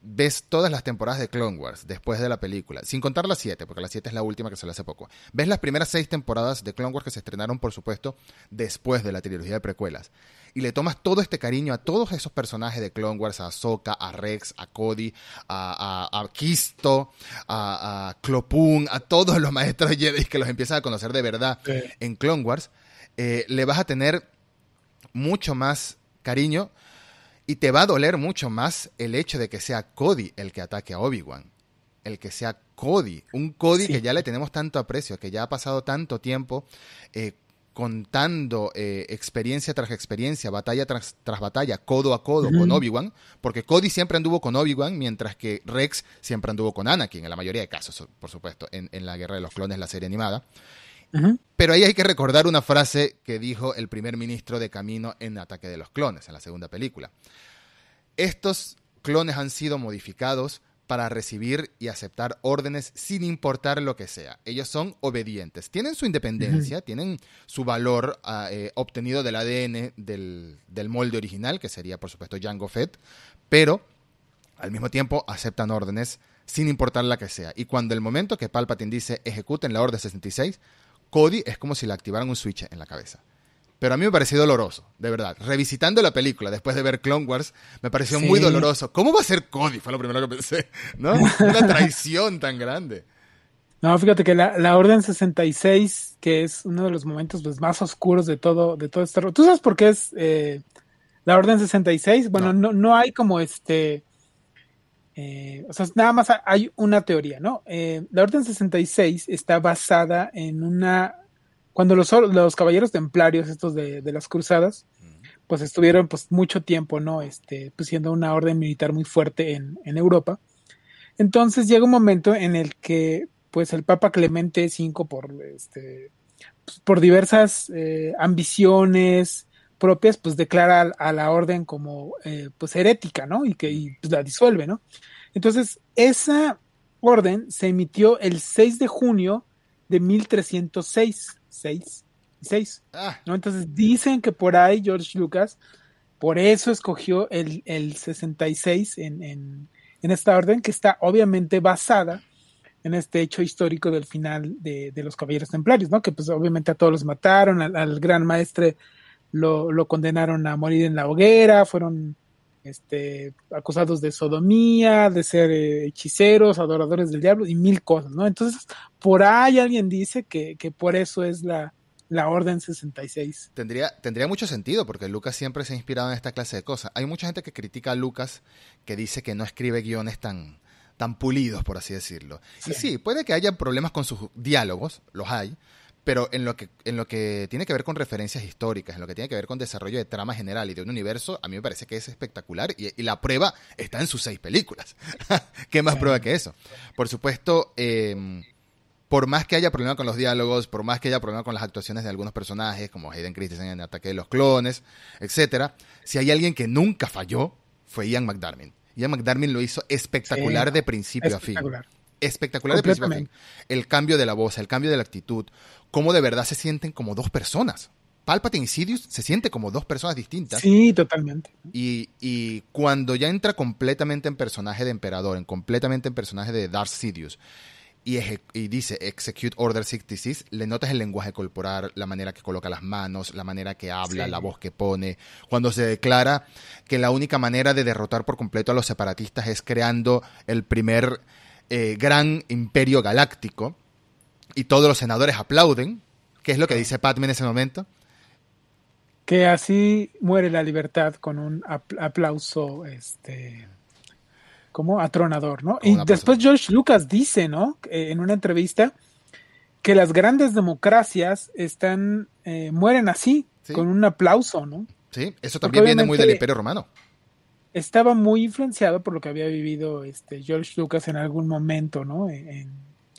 ves todas las temporadas de Clone Wars después de la película, sin contar la 7, porque la 7 es la última que le hace poco. Ves las primeras seis temporadas de Clone Wars que se estrenaron, por supuesto, después de la trilogía de precuelas. Y le tomas todo este cariño a todos esos personajes de Clone Wars, a Ahsoka, a Rex, a Cody, a, a, Kisto, a, a Clopun, a todos los maestros Jedi que los empiezas a conocer de verdad en Clone Wars, eh, le vas a tener mucho más cariño y te va a doler mucho más el hecho de que sea Cody el que ataque a Obi-Wan. El que sea Cody. Un Cody que ya le tenemos tanto aprecio, que ya ha pasado tanto tiempo eh, contando eh, experiencia tras experiencia, batalla tras, tras batalla, codo a codo con Obi-Wan. Porque Cody siempre anduvo con Obi-Wan, mientras que Rex siempre anduvo con Anakin, en la mayoría de casos, por supuesto, en, en la Guerra de los Clones, la serie animada. Pero ahí hay que recordar una frase que dijo el primer ministro de Camino en Ataque de los Clones, en la segunda película. Estos clones han sido modificados para recibir y aceptar órdenes sin importar lo que sea. Ellos son obedientes. Tienen su independencia, tienen su valor ah, eh, obtenido del ADN del, del, molde original, que sería por supuesto Jango Fett, pero al mismo tiempo aceptan órdenes sin importar la que sea. Y cuando el momento que Palpatine dice ejecuten la orden 66, Cody es como si le activaran un switch en la cabeza. Pero a mí me pareció doloroso, de verdad. Revisitando la película después de ver Clone Wars, me pareció muy doloroso. ¿Cómo va a ser Cody? Fue lo primero que pensé, ¿no? Una traición tan grande. No, fíjate que la, Orden 66, que es uno de los momentos pues, más oscuros de todo, de todo este... ¿Tú sabes por qué es eh, la Orden 66? Bueno, no. no, hay como este eh, o sea, nada más hay una teoría, ¿no? Eh, la Orden 66 está basada en una... Cuando los, los caballeros templarios, estos de, las cruzadas, pues estuvieron pues mucho tiempo, ¿no? Este, pues siendo una orden militar muy fuerte en, Europa. Entonces llega un momento en el que pues el Papa Clemente V por este pues, por diversas eh, ambiciones propias pues declara a, la orden como pues herética no y que pues, la disuelve no entonces, esa orden se emitió el 6 de junio de 1306. 6, 6 ah. ¿no? Entonces dicen que por ahí George Lucas, por eso escogió el, el 66 en, en, en, esta orden, que está obviamente basada en este hecho histórico del final de, de los Caballeros Templarios, ¿no? Que pues obviamente a todos los mataron, al, al gran maestre lo, lo, condenaron a morir en la hoguera, fueron este, acusados de sodomía, de ser eh, hechiceros, adoradores del diablo y mil cosas, ¿no? Entonces, por ahí alguien dice que, por eso es la, la Orden 66. Tendría, tendría mucho sentido, porque Lucas siempre se ha inspirado en esta clase de cosas. Hay mucha gente que critica a Lucas, que dice que no escribe guiones tan, tan pulidos, por así decirlo. Y sí, puede que haya problemas con sus diálogos, los hay, pero en lo que en lo que tiene que ver con referencias históricas, en lo que tiene que ver con desarrollo de trama general y de un universo, a mí me parece que es espectacular y, la prueba está en sus seis películas. ¿Qué más prueba que eso? Por supuesto, em, por más que haya problema con los diálogos, por más que haya problema con las actuaciones de algunos personajes, como Hayden Christensen en Ataque de los Clones, etcétera, si hay alguien que nunca falló, fue Ian McDarmin. Ian McDarmin lo hizo espectacular de principio a fin espectacular de principio. El cambio de la voz, el cambio de la actitud, cómo de verdad se sienten como dos personas. Palpatine y Sidious se siente como dos personas distintas. Sí, totalmente. Y, y, cuando ya entra completamente en personaje de emperador, en completamente en personaje de Darth Sidious, y, y, dice Execute Order 66, le notas el lenguaje corporal, la manera que coloca las manos, la manera que habla, la voz que pone. Cuando se declara que la única manera de derrotar por completo a los separatistas es creando el primer eh, gran imperio galáctico y todos los senadores aplauden, ¿qué es lo que dice Padme en ese momento? Que así muere la libertad con un aplauso, este, como atronador, ¿no? y después George Lucas dice, ¿no? En una entrevista que las grandes democracias están eh, mueren así, con un aplauso, ¿no? Sí, eso también viene muy del Imperio Romano. Estaba muy influenciado por lo que había vivido este George Lucas en algún momento, ¿no? En,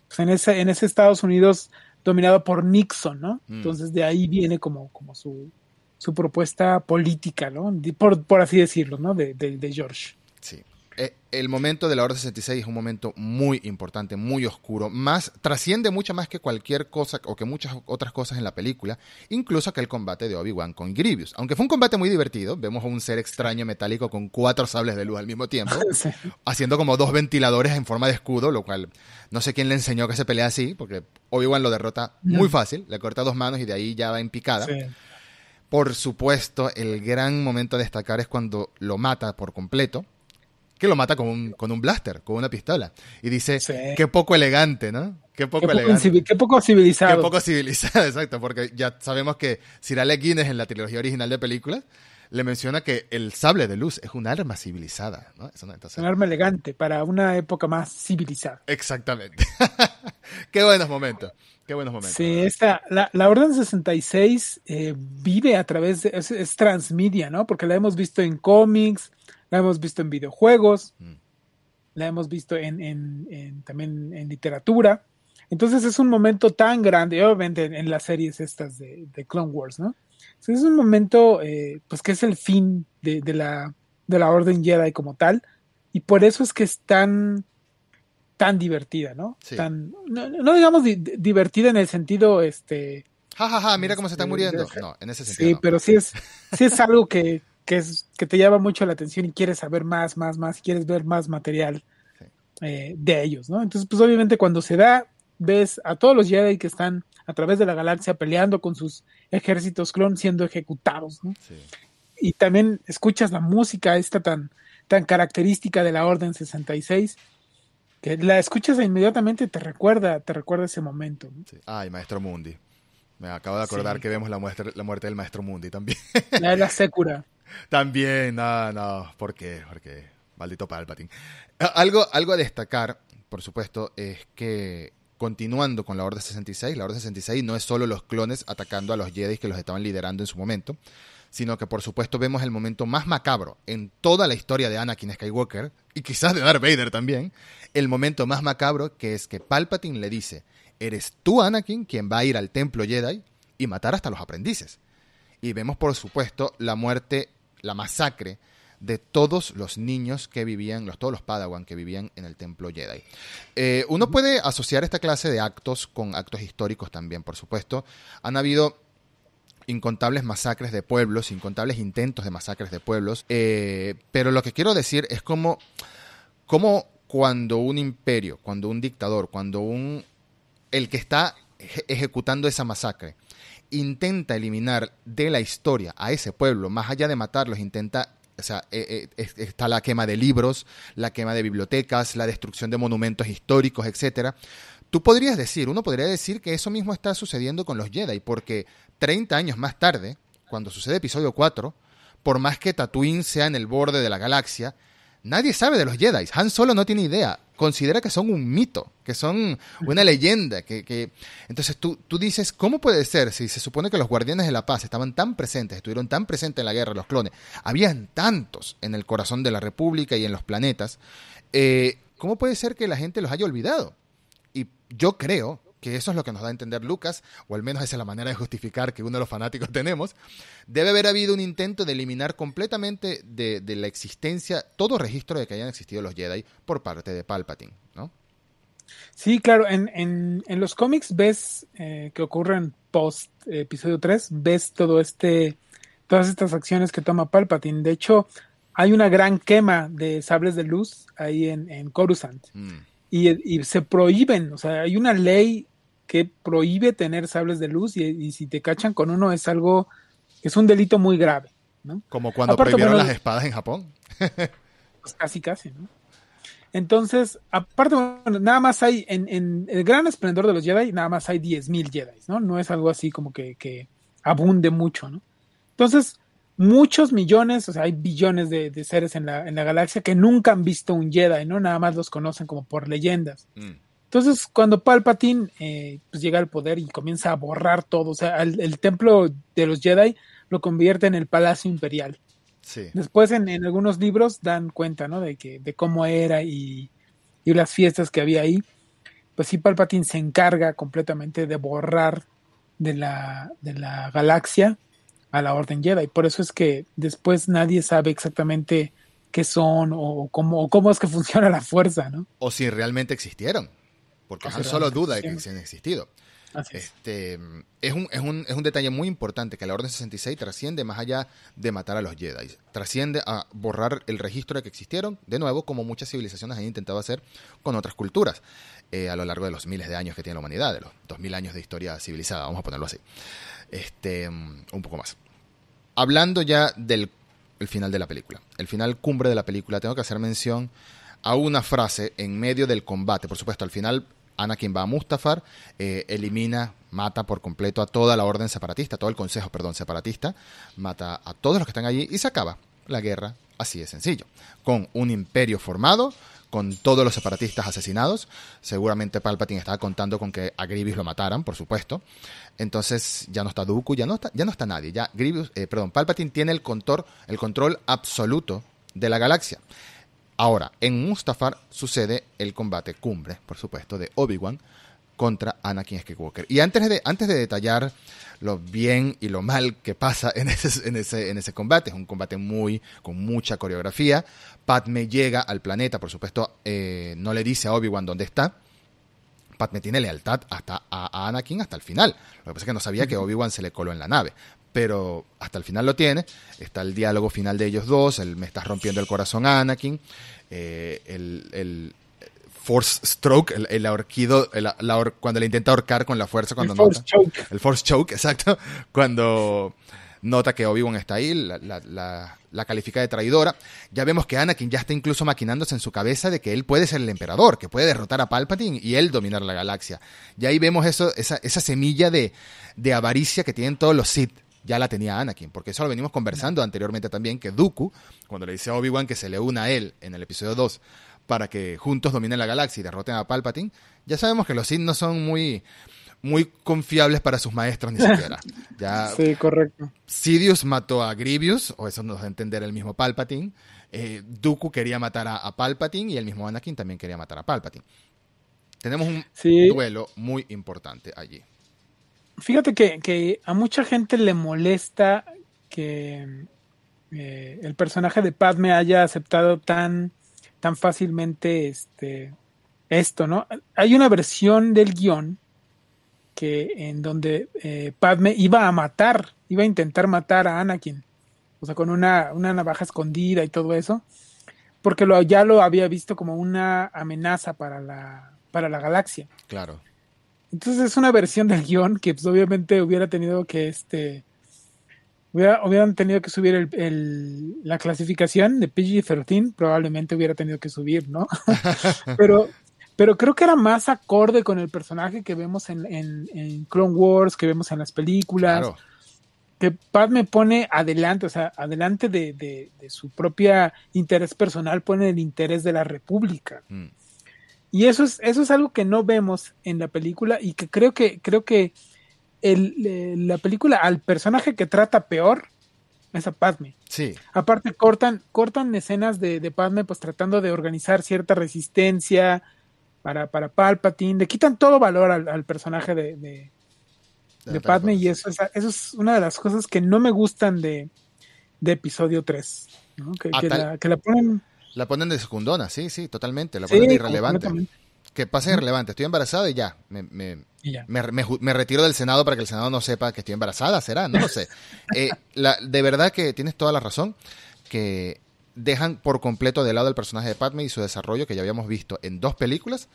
pues en, ese, en ese Estados Unidos dominado por Nixon, ¿no? Mm. Entonces de ahí viene como, como su, su propuesta política, ¿no? Por, por así decirlo, ¿no? De, de, de George. Sí. Eh, el momento de la Orden 66 es un momento muy importante, muy oscuro, más trasciende mucho más que cualquier cosa o que muchas otras cosas en la película, incluso que el combate de Obi-Wan con Grievous. Aunque fue un combate muy divertido, vemos a un ser extraño metálico con cuatro sables de luz al mismo tiempo, haciendo como dos ventiladores en forma de escudo, lo cual no sé quién le enseñó que se pelea así, porque Obi-Wan lo derrota muy fácil, le corta dos manos y de ahí ya va en picada. Por supuesto, el gran momento a destacar es cuando lo mata por completo que lo mata con un, con un blaster, con una pistola. Y dice, qué poco elegante, ¿no? Qué poco elegante. qué poco civilizado. Qué poco civilizado, exacto, porque ya sabemos que Sir Alec Guinness en la trilogía original de películas le menciona que el sable de luz es un arma civilizada, ¿no? Es un arma elegante para una época más civilizada. Exactamente. qué buenos momentos. Qué buenos momentos. Sí, esta, la, la Orden 66 eh, vive a través de, es, es, transmedia, ¿no? Porque la hemos visto en cómics, la hemos visto en videojuegos, mm. la hemos visto en, también en literatura. Entonces es un momento tan grande, obviamente en, las series estas de, Clone Wars, ¿no? es un momento, eh, pues que es el fin de, la, de la Orden Jedi como tal, y por eso es que es tan, tan divertida, ¿no? Tan, no, digamos divertida en el sentido, este... Ja, ja, ja, mira cómo se está este, muriendo. No, en ese sentido. Sí, pero sí es, sí es algo que, que, es, que te llama mucho la atención y quieres saber más, más, más, quieres ver más material eh, de ellos, ¿no? Entonces, pues obviamente cuando se da, ves a todos los Jedi que están a través de la galaxia peleando con sus ejércitos clon siendo ejecutados, ¿no? Y también escuchas la música esta tan, tan característica de la Orden 66, que la escuchas e inmediatamente te recuerda, te recuerda ese momento. Ay, Maestro Mundi. Me acabo de acordar que vemos la muerte, la muerte del Maestro Mundi también. La de la Secura. También, no, no, ¿por qué? Porque maldito Palpatine. Algo, algo a destacar, por supuesto, es que continuando con la Orden 66, la Orden 66 no es solo los clones atacando a los Jedi que los estaban liderando en su momento, sino que por supuesto vemos el momento más macabro en toda la historia de Anakin Skywalker, y quizás de Darth Vader también, el momento más macabro que es que Palpatine le dice, eres tú Anakin quien va a ir al templo Jedi y matar hasta los aprendices. Y vemos por supuesto la muerte la masacre de todos los niños que vivían, los, todos los Padawan que vivían en el templo Jedi. Eh, uno puede asociar esta clase de actos con actos históricos también, por supuesto. Han habido incontables masacres de pueblos, incontables intentos de masacres de pueblos, eh, pero lo que quiero decir es como, como cuando un imperio, cuando un dictador, cuando un el que está ejecutando esa masacre intenta eliminar de la historia a ese pueblo, más allá de matarlos, intenta o sea, eh, eh, está la quema de libros, la quema de bibliotecas, la destrucción de monumentos históricos, etcétera. Tú podrías decir, uno podría decir que eso mismo está sucediendo con los Jedi, porque 30 años más tarde, cuando sucede episodio 4, por más que Tatooine sea en el borde de la galaxia, Nadie sabe de los Jedi. Han Solo no tiene idea. Considera que son un mito, que son una leyenda. Que, Entonces tú, tú dices, ¿cómo puede ser si se supone que los guardianes de la paz estaban tan presentes, estuvieron tan presentes en la guerra, los clones? Habían tantos en el corazón de la República y en los planetas. Eh, ¿Cómo puede ser que la gente los haya olvidado? Y yo creo que eso es lo que nos da a entender Lucas, o al menos esa es la manera de justificar que uno de los fanáticos tenemos, debe haber habido un intento de eliminar completamente de, la existencia todo registro de que hayan existido los Jedi por parte de Palpatine, ¿no? Sí, claro, en, en, los cómics ves eh, que ocurren post episodio 3, ves todo este, todas estas acciones que toma Palpatine. De hecho, hay una gran quema de sables de luz ahí en, en Coruscant. Mm. Y, y, se prohíben, o sea, hay una ley que prohíbe tener sables de luz y, si te cachan con uno es algo, es un delito muy grave. ¿no? Como cuando prohibieron las espadas en Japón. pues casi, casi, ¿no? Entonces, aparte, nada más hay, en, el gran esplendor de los Jedi, nada más hay 10.000 Jedi, ¿no? No es algo así como que, que abunde mucho, ¿no? Entonces, muchos millones, o sea, hay billones de, de seres en la, en la, galaxia que nunca han visto un Jedi, ¿no? Nada más los conocen como por leyendas. Mm. Entonces, cuando Palpatine eh, pues llega al poder y comienza a borrar todo, o sea, el, el, templo de los Jedi lo convierte en el Palacio Imperial. Sí. Después, en, en, algunos libros dan cuenta, ¿no? De que de cómo era y, y las fiestas que había ahí. Pues sí, Palpatine se encarga completamente de borrar de la, de la galaxia a la Orden Jedi. Por eso es que después nadie sabe exactamente qué son o cómo, o cómo es que funciona la fuerza, ¿no? O si realmente existieron, porque Han solo duda de que han existido. este, es. un, es, un, es un detalle muy importante que la Orden 66 trasciende más allá de matar a los Jedi. Trasciende a borrar el registro de que existieron, de nuevo, como muchas civilizaciones han intentado hacer con otras culturas eh, a lo largo de los miles de años que tiene la humanidad, de los 2000 años de historia civilizada, vamos a ponerlo así este, un poco más. Hablando ya del final de la película, el final cumbre de la película, tengo que hacer mención a una frase en medio del combate. Por supuesto, al final Anakin va a Mustafar, eh, elimina, mata por completo a toda la orden separatista, todo el consejo, perdón, separatista, mata a todos los que están allí y se acaba la guerra así de sencillo, con un imperio formado, con todos los separatistas asesinados. Seguramente Palpatine estaba contando con que a Grievous lo mataran, por supuesto. Entonces ya no está Dooku, ya no está, ya no está nadie. Ya Grievous, eh, perdón, Palpatine tiene el control, el control absoluto de la galaxia. Ahora, en Mustafar sucede el combate cumbre, por supuesto, de Obi-Wan contra Anakin Skywalker. Y antes de, antes de detallar lo bien y lo mal que pasa en ese, en ese, en ese combate, es un combate muy, con mucha coreografía, Padme llega al planeta, por supuesto, eh, no le dice a Obi-Wan dónde está. Padme tiene lealtad hasta a, Anakin hasta el final. Lo que pasa es que no sabía que Obi-Wan se le coló en la nave. Pero hasta el final lo tiene. Está el diálogo final de ellos dos. El, me estás rompiendo el corazón Anakin. Eh, el, Force Stroke, el, el ahorquido, cuando le intenta ahorcar con la fuerza. Cuando el Force Choke. El Force Choke, exacto. Cuando nota que Obi-Wan está ahí, la, califica de traidora. Ya vemos que Anakin ya está incluso maquinándose en su cabeza de que él puede ser el emperador, que puede derrotar a Palpatine y él dominar la galaxia. Y ahí vemos eso, esa, esa semilla de, de avaricia que tienen todos los Sith ya la tenía Anakin, porque eso lo venimos conversando anteriormente también, que Dooku, cuando le dice a Obi-Wan que se le una a él en el episodio 2 para que juntos dominen la galaxia y derroten a Palpatine, ya sabemos que los Sith no son muy, muy confiables para sus maestros ni siquiera. Ya, sí, correcto. Sidious mató a Grievous, o eso nos da a entender el mismo Palpatine. Eh, Dooku quería matar a, Palpatine y el mismo Anakin también quería matar a Palpatine. Tenemos un duelo muy importante allí. Fíjate que, a mucha gente le molesta que eh, el personaje de Padme haya aceptado tan, tan fácilmente este, esto, ¿no? Hay una versión del guion que en donde eh, Padme iba a matar, iba a intentar matar a Anakin, o sea, con una, una navaja escondida y todo eso, porque lo, ya lo había visto como una amenaza para la, para la galaxia. Claro. Entonces es una versión del guion que pues, obviamente hubiera tenido que este hubiera, hubieran tenido que subir el, la clasificación de PG-13, probablemente hubiera tenido que subir, ¿no? Pero pero creo que era más acorde con el personaje que vemos en, en, Clone Wars, que vemos en las películas. Claro. Que Padme pone adelante, o sea, adelante de, de, su propia interés personal, pone el interés de la República. Mm. Y eso es, eso es algo que no vemos en la película y que creo que, creo que el, la película al personaje que trata peor es a Padme. Sí. Aparte cortan, cortan escenas de, de Padme pues tratando de organizar cierta resistencia, para, para Palpatine, le quitan todo valor al, personaje de, de, Padme y eso es, eso es una de las cosas que no me gustan de, de episodio 3, que, la, que, la, ponen... La ponen de secundona, sí, sí, totalmente, la ponen de irrelevante. Que pase irrelevante, estoy embarazada y ya. Me, me, Me, retiro del Senado para que el Senado no sepa que estoy embarazada, será, no lo sé. Eh, la, de verdad que tienes toda la razón, que dejan por completo de lado el personaje de Padme y su desarrollo que ya habíamos visto en dos películas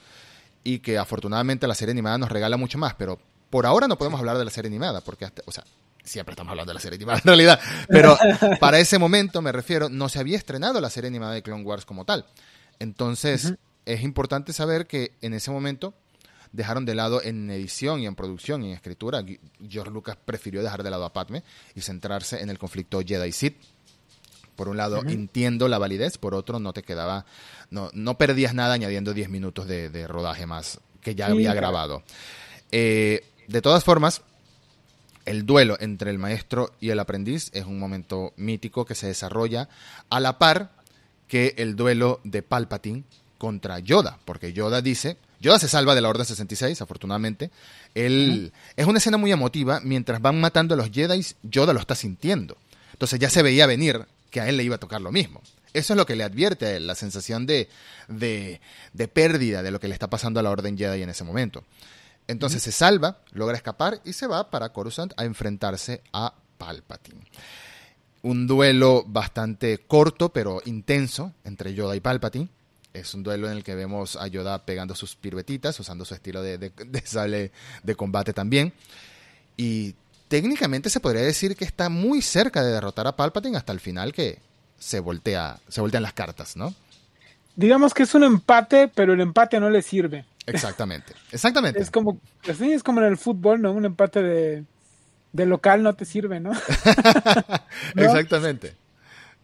y que afortunadamente la serie animada nos regala mucho más, pero por ahora no podemos hablar de la serie animada porque hasta, o sea, siempre estamos hablando de la serie animada en realidad, pero para ese momento me refiero, no se había estrenado la serie animada de Clone Wars como tal. Entonces, es importante saber que en ese momento dejaron de lado en edición y en producción y en escritura. George Lucas prefirió dejar de lado a Padme y centrarse en el conflicto Jedi-Sith. Por un lado, entiendo la validez, por otro, no te quedaba, no, no perdías nada añadiendo 10 minutos de, rodaje más que ya había grabado. Eh, de todas formas, el duelo entre el maestro y el aprendiz es un momento mítico que se desarrolla a la par que el duelo de Palpatine contra Yoda, porque Yoda dice, Yoda se salva de la Orden 66, afortunadamente. Él, Es una escena muy emotiva, mientras van matando a los Jedi, Yoda lo está sintiendo. Entonces ya se veía venir que a él le iba a tocar lo mismo. Eso es lo que le advierte a él, la sensación de, de, de pérdida de lo que le está pasando a la Orden Jedi en ese momento. Entonces se salva, logra escapar y se va para Coruscant a enfrentarse a Palpatine. Un duelo bastante corto pero intenso entre Yoda y Palpatine. Es un duelo en el que vemos a Yoda pegando sus piruetitas, usando su estilo de, sale de combate también. Y técnicamente se podría decir que está muy cerca de derrotar a Palpatine hasta el final que se voltea, se voltean las cartas, ¿no? Digamos que es un empate, pero el empate no le sirve. Exactamente, exactamente. Es como, así es como en el fútbol, ¿no? Un empate de, local no te sirve, ¿no? Exactamente.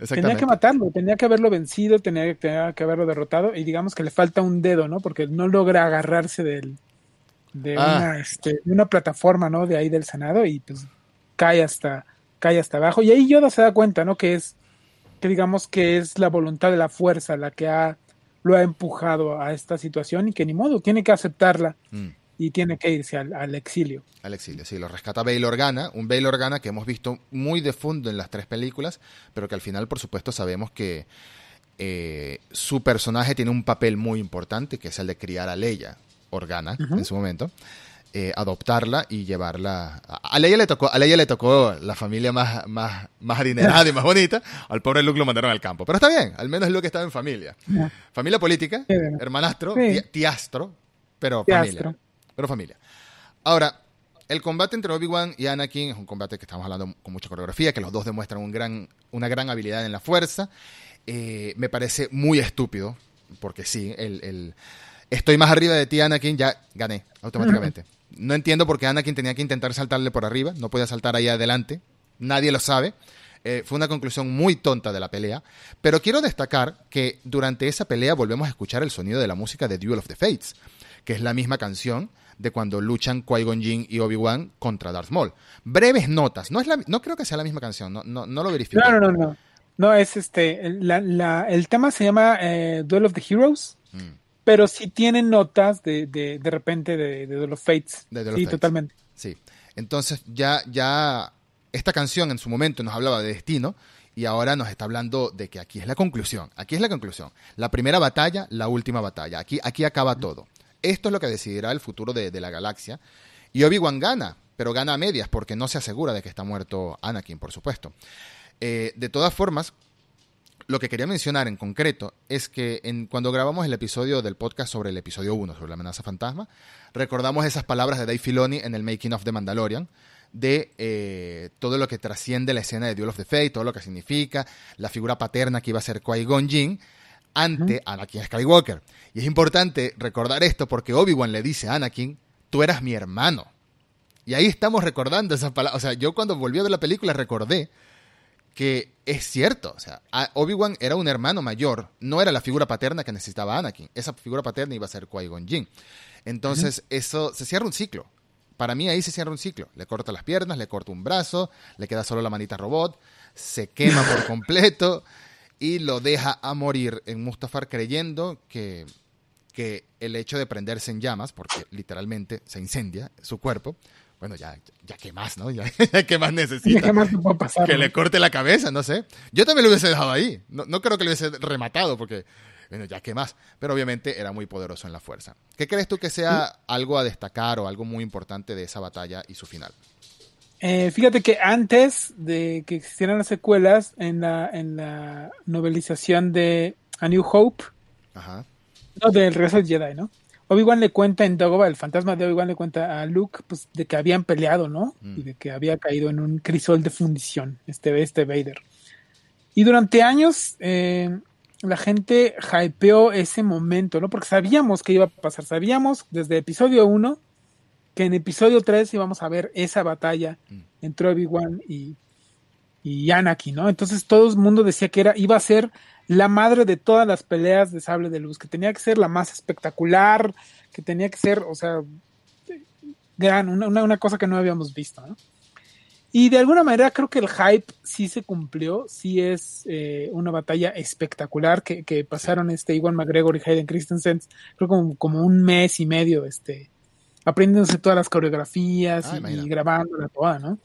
Tenía que matarlo, tenía que haberlo vencido, tenía, que haberlo derrotado y digamos que le falta un dedo, ¿no? Porque no logra agarrarse del, de, ah. una, este, de una plataforma, ¿no? De ahí del Senado y pues cae hasta, cae hasta abajo. Y ahí Yoda se da cuenta, ¿no? Que es, que digamos que es la voluntad de la fuerza la que ha lo ha empujado a esta situación y que ni modo, tiene que aceptarla mm. y tiene que irse al, exilio. Al exilio, sí, lo rescata Bail Organa, un Bail Organa que hemos visto muy de fondo en las tres películas, pero que al final, por supuesto, sabemos que eh, su personaje tiene un papel muy importante, que es el de criar a Leia Organa en su momento. Eh, adoptarla y llevarla. A Leia le tocó, a Leia le tocó la familia más, más, más adinerada y más bonita. Al pobre Luke lo mandaron al campo. Pero está bien, al menos Luke estaba en familia. Familia política, hermanastro, tiastro, pero familia. Pero familia. Ahora, el combate entre Obi-Wan y Anakin es un combate que estamos hablando con mucha coreografía, que los dos demuestran un gran, una gran habilidad en la fuerza. Eh, me parece muy estúpido, porque sí, el, estoy más arriba de ti, Anakin, ya gané automáticamente. No entiendo por qué Anakin tenía que intentar saltarle por arriba, no podía saltar ahí adelante, nadie lo sabe. Eh, fue una conclusión muy tonta de la pelea, pero quiero destacar que durante esa pelea volvemos a escuchar el sonido de la música de Duel of the Fates, que es la misma canción de cuando luchan Qui-Gon Jinn y Obi-Wan contra Darth Maul. Breves notas, no, es la, no creo que sea la misma canción, no, no, no lo verifico. No, no, no, no. es este, el tema se llama eh, Duel of the Heroes. Mm pero sí tienen notas de, de, de repente de, de, los Fates. sí, totalmente. Sí. Entonces ya, ya esta canción en su momento nos hablaba de destino y ahora nos está hablando de que aquí es la conclusión. Aquí es la conclusión. La primera batalla, la última batalla. Aquí, aquí acaba todo. Esto es lo que decidirá el futuro de, de la galaxia. Y Obi-Wan gana, pero gana a medias porque no se asegura de que está muerto Anakin, por supuesto. Eh, de todas formas, lo que quería mencionar en concreto es que en, cuando grabamos el episodio del podcast sobre el episodio 1, sobre la amenaza fantasma, recordamos esas palabras de Dave Filoni en el Making of the Mandalorian, de eh, todo lo que trasciende la escena de Duel of the Fate, todo lo que significa, la figura paterna que iba a ser Qui-Gon Jinn ante Anakin Skywalker. Y es importante recordar esto porque Obi-Wan le dice a Anakin, tú eras mi hermano. Y ahí estamos recordando esas palabras. O sea, yo cuando volví a ver la película recordé que es cierto, o sea, Obi-Wan era un hermano mayor, no era la figura paterna que necesitaba Anakin, esa figura paterna iba a ser Qui-Gon Jinn. Entonces, eso se cierra un ciclo. Para mí ahí se cierra un ciclo. Le corta las piernas, le corta un brazo, le queda solo la manita robot, se quema por completo y lo deja a morir en Mustafar creyendo que, que el hecho de prenderse en llamas, porque literalmente se incendia su cuerpo, bueno, ya, ya qué más, ¿no? Ya, qué más necesita. ¿Qué más puede pasar, que le corte la cabeza, no sé. Yo también lo hubiese dejado ahí. No, no creo que lo hubiese rematado porque, bueno, ya qué más. Pero obviamente era muy poderoso en la fuerza. ¿Qué crees tú que sea algo a destacar o algo muy importante de esa batalla y su final? Eh, fíjate que antes de que existieran las secuelas, en la, en la novelización de A New Hope, Ajá. no, del regreso del Jedi, ¿no? Obi-Wan le cuenta en Dagobah, el fantasma de Obi-Wan le cuenta a Luke pues, de que habían peleado, ¿no? Mm. Y de que había caído en un crisol de fundición, este, este Vader. Y durante años, eh, la gente hypeó ese momento, ¿no? Porque sabíamos que iba a pasar, sabíamos desde episodio 1 que en episodio 3 íbamos a ver esa batalla mm. entre Obi-Wan y, y Anakin, ¿no? Entonces todo el mundo decía que era, iba a ser la madre de todas las peleas de sable de luz, que tenía que ser la más espectacular, que tenía que ser, o sea, gran, una, una cosa que no habíamos visto, ¿no? Y de alguna manera creo que el hype sí se cumplió, sí es eh, una batalla espectacular que, que, pasaron este Iwan McGregor y Hayden Christensen, creo como, como un mes y medio, este, aprendiéndose todas las coreografías ah, y, grabándola toda, ¿no?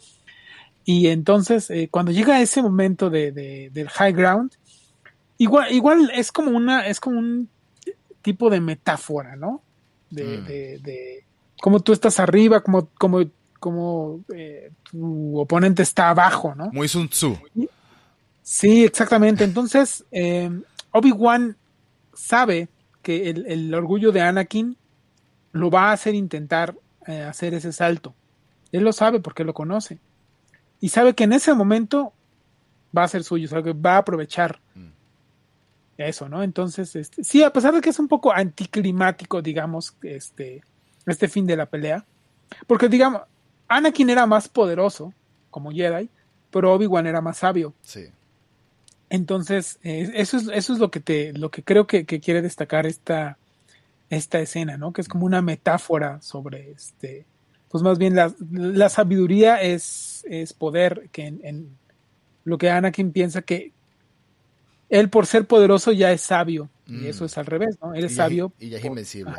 Y entonces, eh, cuando llega ese momento de, de, del high ground, igual, igual es como una, es como un tipo de metáfora, ¿no? De, mm. de, de cómo tú estás arriba, como, como como eh, tu oponente está abajo, ¿no? Muy Sun Tzu. Sí, exactamente. Entonces, eh, Obi-Wan sabe que el, orgullo de Anakin lo va a hacer intentar eh, hacer ese salto. Él lo sabe porque lo conoce. Y sabe que en ese momento va a ser suyo, sabe que va a aprovechar mm. Eso, ¿no? Entonces, este, sí, a pesar de que es un poco anticlimático, digamos, este, este fin de la pelea, porque digamos, Anakin era más poderoso como Jedi, pero Obi-Wan era más sabio. Sí. Entonces, eh, eso, es, eso es lo que te, lo que creo que, quiere destacar esta, esta escena, ¿no? Que es como una metáfora sobre este, pues más bien la, la sabiduría es, es poder, que en, lo que Anakin piensa que él por ser poderoso ya es sabio, y mm. eso es al revés, ¿no? Él es sabio. y ya es invencible.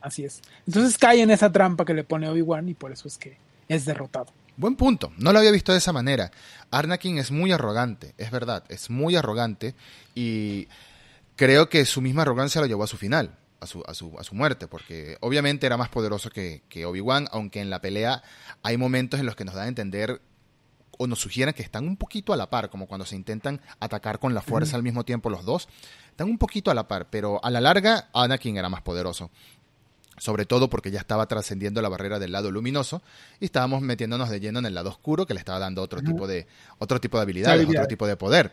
Así es. Entonces cae en esa trampa que le pone Obi-Wan y por eso es que es derrotado. Buen punto, no lo había visto de esa manera. Arnakin es muy arrogante, es verdad, es muy arrogante y creo que su misma arrogancia lo llevó a su final, a su, a su, a su muerte, porque obviamente era más poderoso que, que Obi-Wan, aunque en la pelea hay momentos en los que nos da a entender o nos sugieren que están un poquito a la par, como cuando se intentan atacar con la fuerza al mismo tiempo los dos, están un poquito a la par, pero a la larga Anakin era más poderoso sobre todo porque ya estaba trascendiendo la barrera del lado luminoso y estábamos metiéndonos de lleno en el lado oscuro que le estaba dando otro tipo de otro tipo de habilidades, otro tipo de poder.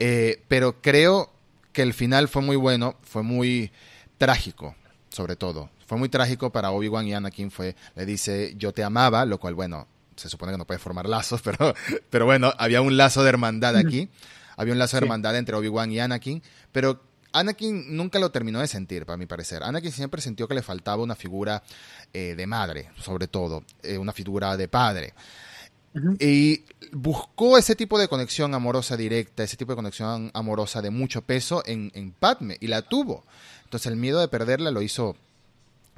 Eh, pero creo que el final fue muy bueno, fue muy trágico, sobre todo. Fue muy trágico para Obi-Wan y Anakin fue le dice, "Yo te amaba", lo cual bueno, se supone que no puede formar lazos, pero pero bueno, había un lazo de hermandad aquí. Había un lazo de hermandad entre Obi-Wan y Anakin, pero Anakin nunca lo terminó de sentir, para mi parecer. Anakin siempre sintió que le faltaba una figura eh, de madre, sobre todo, eh, una figura de padre. Y buscó ese tipo de conexión amorosa directa, ese tipo de conexión amorosa de mucho peso en, en Padme, y la tuvo. Entonces el miedo de perderla lo hizo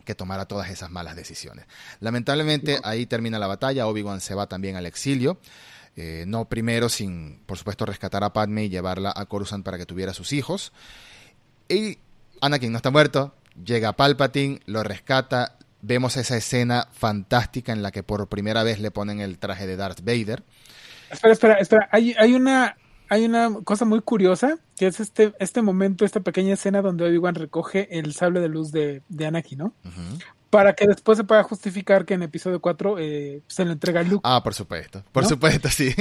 que tomara todas esas malas decisiones. Lamentablemente ahí termina la batalla, Obi-Wan se va también al exilio. Eh, no primero sin, por supuesto, rescatar a Padme y llevarla a Coruscant para que tuviera sus hijos. Y Anakin no está muerto, llega Palpatine, lo rescata, vemos esa escena fantástica en la que por primera vez le ponen el traje de Darth Vader. Espera, espera, espera, hay, hay una hay una cosa muy curiosa, que es este, este momento, esta pequeña escena donde Obi-Wan recoge el sable de luz de, de Anakin, ¿no? Para que después se pueda justificar que en episodio 4 eh, se lo entrega a Luke. Ah, por supuesto, por supuesto, sí.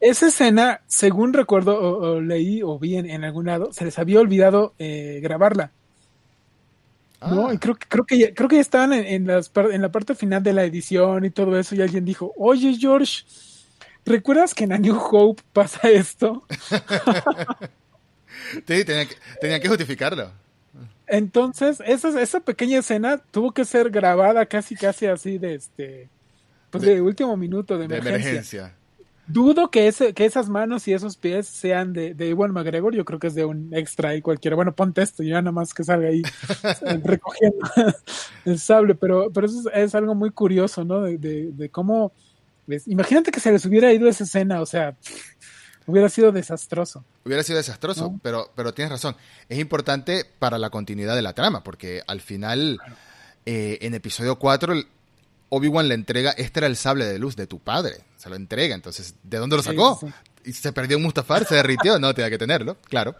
Esa escena, según recuerdo o, leí o vi en, algún lado, se les había olvidado eh, grabarla. No, ah. y creo, creo que ya, creo que ya estaban en, las, en la parte final de la edición y todo eso, y alguien dijo, oye George, ¿recuerdas que en A New Hope pasa esto? sí, tenía que, tenía que justificarlo. Entonces, esa, esa pequeña escena tuvo que ser grabada casi, casi así de este, pues de, último minuto de emergencia. De emergencia. Dudo que, ese, que esas manos y esos pies sean de, de Iwan McGregor. Yo creo que es de un extra y cualquiera. Bueno, ponte esto ya nada más que salga ahí recogiendo el sable. Pero, pero eso es, algo muy curioso, ¿no? De, de, cómo. Imagínate que se les hubiera ido esa escena, o sea. Hubiera sido desastroso. Hubiera sido desastroso, pero, pero tienes razón. Es importante para la continuidad de la trama, porque al final, eh, en episodio 4, Obi-Wan le entrega, este era el sable de luz de tu padre, se lo entrega, entonces, ¿de dónde lo sacó? Y se perdió en Mustafar, se derritió, no, tenía que tenerlo, claro.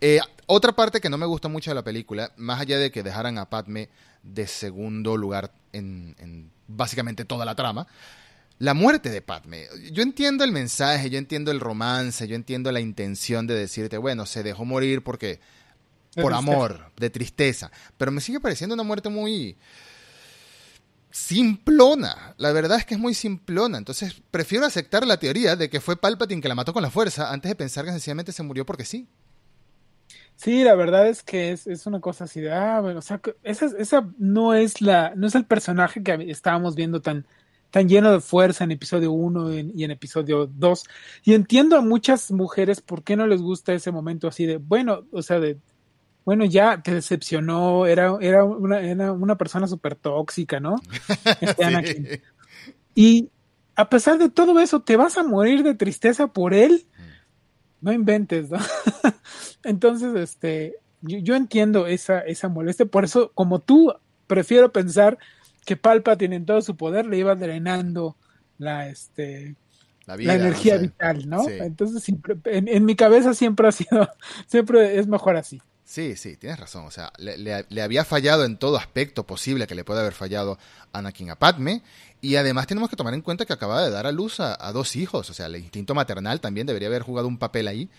Eh, otra parte que no me gustó mucho de la película, más allá de que dejaran a Padme de segundo lugar en, básicamente toda la trama, la muerte de Padme. Yo entiendo el mensaje, yo entiendo el romance, yo entiendo la intención de decirte, bueno, se dejó morir porque por amor, de tristeza, pero me sigue pareciendo una muerte muy simplona. La verdad es que es muy simplona. Entonces, prefiero aceptar la teoría de que fue Palpatine que la mató con la fuerza antes de pensar que sencillamente se murió porque sí. Sí, la verdad es que es, es una cosa así de, ah, bueno, o sea, esa, esa no es la, no es el personaje que estábamos viendo tan, tan lleno de fuerza en episodio 1 y en episodio 2. Y entiendo a muchas mujeres por qué no les gusta ese momento así de, bueno, o sea, de, bueno, ya te decepcionó, era, era, una, era una persona súper tóxica, ¿no? Este y a pesar de todo eso, ¿te vas a morir de tristeza por él? No inventes, ¿no? Entonces, este, yo, yo, entiendo esa, esa molestia, por eso, como tú, prefiero pensar que Palpatine en todo su poder le iba drenando la, este, la, energía vital, ¿no? Entonces, siempre, en, mi cabeza siempre ha sido, siempre es mejor así. Sí, sí, tienes razón. O sea, le, había fallado en todo aspecto posible que le puede haber fallado Anakin a Padme. Y además tenemos que tomar en cuenta que acaba de dar a luz a, a dos hijos. O sea, el instinto maternal también debería haber jugado un papel ahí.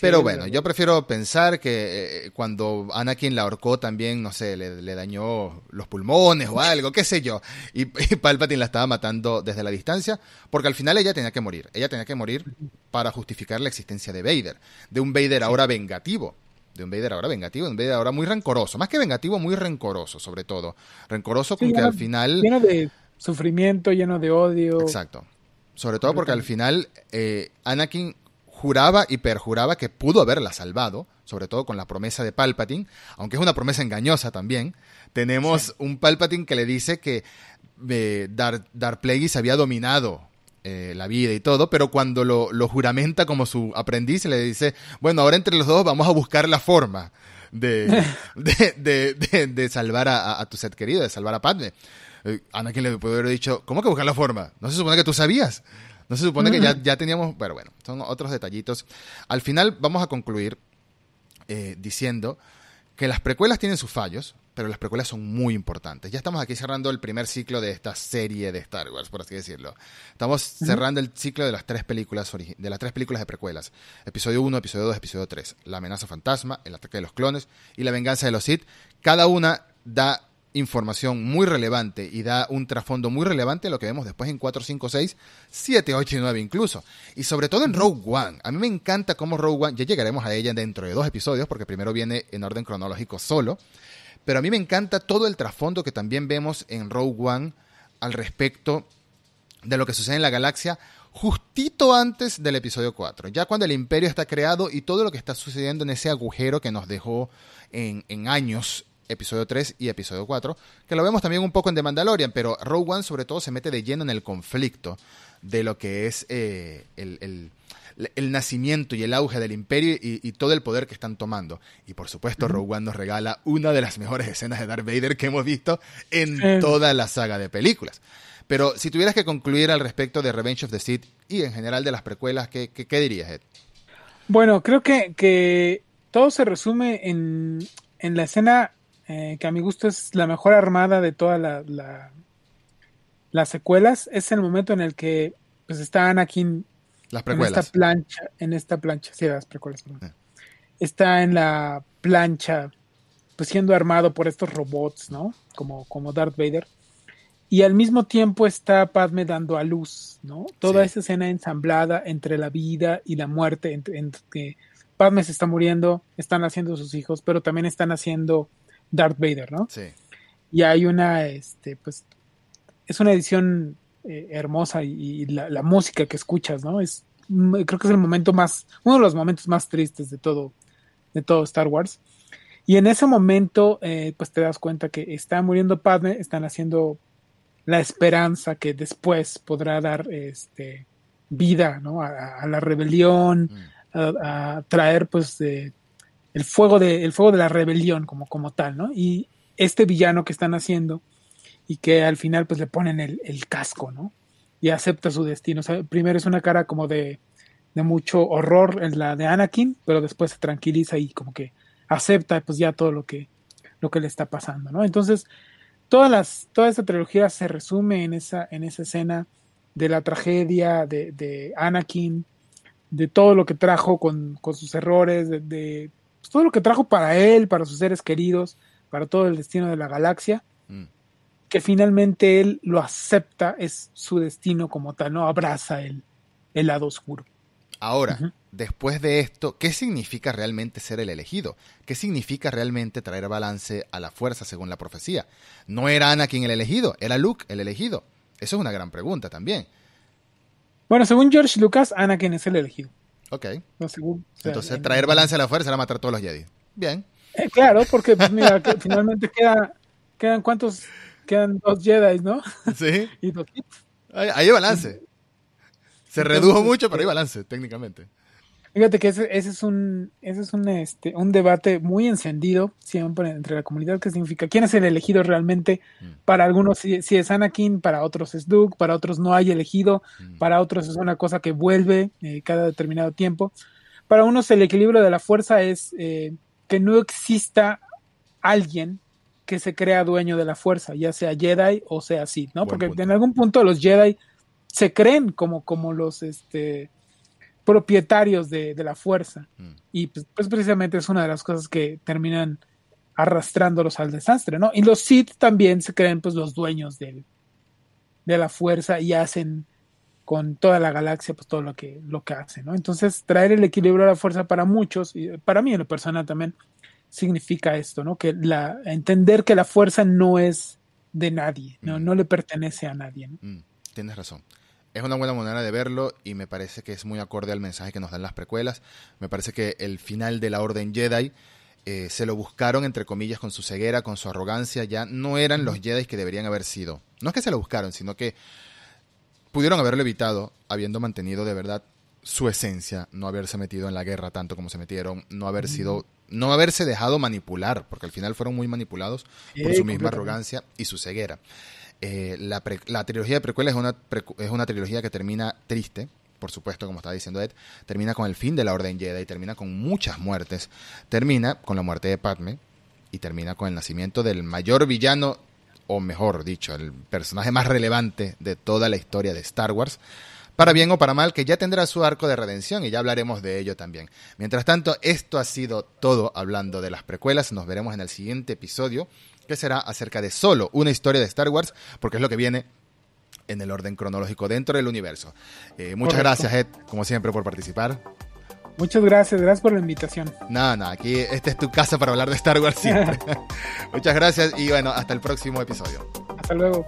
Pero bueno, yo prefiero pensar que eh, cuando Anakin la ahorcó también, no sé, le, dañó los pulmones o algo, qué sé yo. Y, Palpatine la estaba matando desde la distancia, porque al final ella tenía que morir. Ella tenía que morir para justificar la existencia de Vader. De un Vader ahora vengativo. De un Vader ahora vengativo, de un Vader ahora muy rencoroso. Más que vengativo, muy rencoroso, sobre todo. Rencoroso con que al final... Lleno de sufrimiento, lleno de odio. Exacto. Sobre todo porque al final eh, Anakin juraba y perjuraba que pudo haberla salvado, sobre todo con la promesa de Palpatine, aunque es una promesa engañosa también. Tenemos un Palpatine que le dice que eh, Darth, Plagueis había dominado eh, la vida y todo, pero cuando lo, juramenta como su aprendiz, le dice, bueno, ahora entre los dos vamos a buscar la forma de, de, salvar a, tu set querido, de salvar a Padme. Eh, Anakin le puede haber dicho, ¿cómo que buscar la forma? ¿No se supone que tú sabías? No se supone que ya, ya teníamos, bueno, bueno, son otros detallitos. Al final vamos a concluir eh, diciendo que las precuelas tienen sus fallos, pero las precuelas son muy importantes. Ya estamos aquí cerrando el primer ciclo de esta serie de Star Wars, por así decirlo. Estamos cerrando el ciclo de las tres películas de las tres películas de precuelas. Episodio 1, episodio 2, episodio 3. La amenaza fantasma, el ataque de los clones y la venganza de los Sith. Cada una da información muy relevante y da un trasfondo muy relevante a lo que vemos después en 4, 5, 6, 7, 8 y 9 incluso. Y sobre todo en Rogue One. A mí me encanta cómo Rogue One, ya llegaremos a ella dentro de dos episodios, porque primero viene en orden cronológico solo, pero a mí me encanta todo el trasfondo que también vemos en Rogue One al respecto de lo que sucede en la galaxia justito antes del episodio 4, ya cuando el imperio está creado y todo lo que está sucediendo en ese agujero que nos dejó en, en años episodio 3 y episodio 4, que lo vemos también un poco en The Mandalorian, pero Rogue One sobre todo se mete de lleno en el conflicto de lo que es eh, el, nacimiento y el auge del imperio y, todo el poder que están tomando. Y por supuesto, Rogue One nos regala una de las mejores escenas de Darth Vader que hemos visto en toda la saga de películas. Pero si tuvieras que concluir al respecto de Revenge of the Sith y en general de las precuelas, ¿qué, qué, dirías, Ed? Bueno, creo que, que todo se resume en, en la escena eh, que a mi gusto es la mejor armada de todas la, las secuelas, es el momento en el que pues está Anakin las en esta plancha, en esta plancha, sí, las precuelas, eh. está en la plancha, pues siendo armado por estos robots, ¿no? Como, como Darth Vader. Y al mismo tiempo está Padme dando a luz, ¿no? Toda esa escena ensamblada entre la vida y la muerte, entre, entre que Padme se está muriendo, están haciendo sus hijos, pero también están haciendo Darth Vader, ¿no? Sí. Y hay una, este, pues, es una edición eh, hermosa y, la, música que escuchas, ¿no? Es, mm, creo que es el momento más, uno de los momentos más tristes de todo, de todo Star Wars. Y en ese momento, eh, pues te das cuenta que está muriendo Padme, están haciendo la esperanza que después podrá dar este, vida ¿no? a, la rebelión, mm. a, traer pues el fuego de, el fuego de la rebelión como, como tal, ¿no? Y este villano que están haciendo y que al final pues le ponen el, casco, ¿no? Y acepta su destino. O sea, primero es una cara como de, de mucho horror en la de Anakin, pero después se tranquiliza y como que acepta pues ya todo lo que, lo que le está pasando, ¿no? Entonces, todas las, toda esta trilogía se resume en esa, en esa escena de la tragedia de, de Anakin, de todo lo que trajo con, con sus errores, de, de pues, todo lo que trajo para él, para sus seres queridos, para todo el destino de la galaxia, mm. que finalmente él lo acepta, es su destino como tal, ¿no? Abraza el, el lado oscuro. Ahora, después de esto, ¿qué significa realmente ser el elegido? ¿Qué significa realmente traer balance a la fuerza según la profecía? No era Anakin el elegido, era Luke el elegido. Eso es una gran pregunta también. Bueno, según George Lucas, Anakin es el elegido. Ok. Entonces, traer balance a la fuerza era matar todos los Jedi. Bien. Eh, claro, porque pues, mira, finalmente queda, quedan cuántos, quedan dos Jedi, ¿no? Sí. y dos Hay, hay balance. Se redujo mucho, pero hay balance, técnicamente. Fíjate que ese, es un ese es un este un debate muy encendido siempre entre la comunidad que significa quién es el elegido realmente mm. para algunos si, es Anakin para otros es Duke para otros no hay elegido mm. para otros es una cosa que vuelve eh, cada determinado tiempo para unos el equilibrio de la fuerza es eh, que no exista alguien que se crea dueño de la fuerza ya sea Jedi o sea Sith no porque en algún punto los Jedi se creen como, como los este, propietarios de, la fuerza. Mm. Y pues, pues, precisamente es una de las cosas que terminan arrastrándolos al desastre, ¿no? Y los Sith también se creen pues los dueños de la fuerza y hacen con toda la galaxia pues todo lo que, lo que hacen, ¿no? Entonces traer el equilibrio a la fuerza para muchos, y para mí en lo personal también, significa esto, ¿no? Que la, entender que la fuerza no es de nadie, no, mm. no le pertenece a nadie. ¿no? Mm, tienes razón es una buena manera de verlo y me parece que es muy acorde al mensaje que nos dan las precuelas. Me parece que el final de la Orden Jedi eh, se lo buscaron, entre comillas, con su ceguera, con su arrogancia. Ya no eran los Jedi que deberían haber sido. No es que se lo buscaron, sino que pudieron haberlo evitado habiendo mantenido de verdad su esencia, no haberse metido en la guerra tanto como se metieron, no haber sido, no haberse dejado manipular, porque al final fueron muy manipulados por su misma arrogancia y su ceguera. Eh, la, trilogía de precuelas es una, es una trilogía que termina triste, por supuesto, como estaba diciendo Ed, termina con el fin de la Orden Jedi, termina con muchas muertes, termina con la muerte de Padme y termina con el nacimiento del mayor villano, o mejor dicho, el personaje más relevante de toda la historia de Star Wars, para bien o para mal, que ya tendrá su arco de redención y ya hablaremos de ello también. Mientras tanto, esto ha sido todo hablando de las precuelas, nos veremos en el siguiente episodio que será acerca de solo una historia de Star Wars, porque es lo que viene en el orden cronológico dentro del universo. Eh, muchas gracias, Ed, como siempre, por participar. Muchas gracias, gracias por la invitación. Nada, nada, aquí esta es tu casa para hablar de Star Wars siempre. muchas gracias y bueno, hasta el próximo episodio. Hasta luego.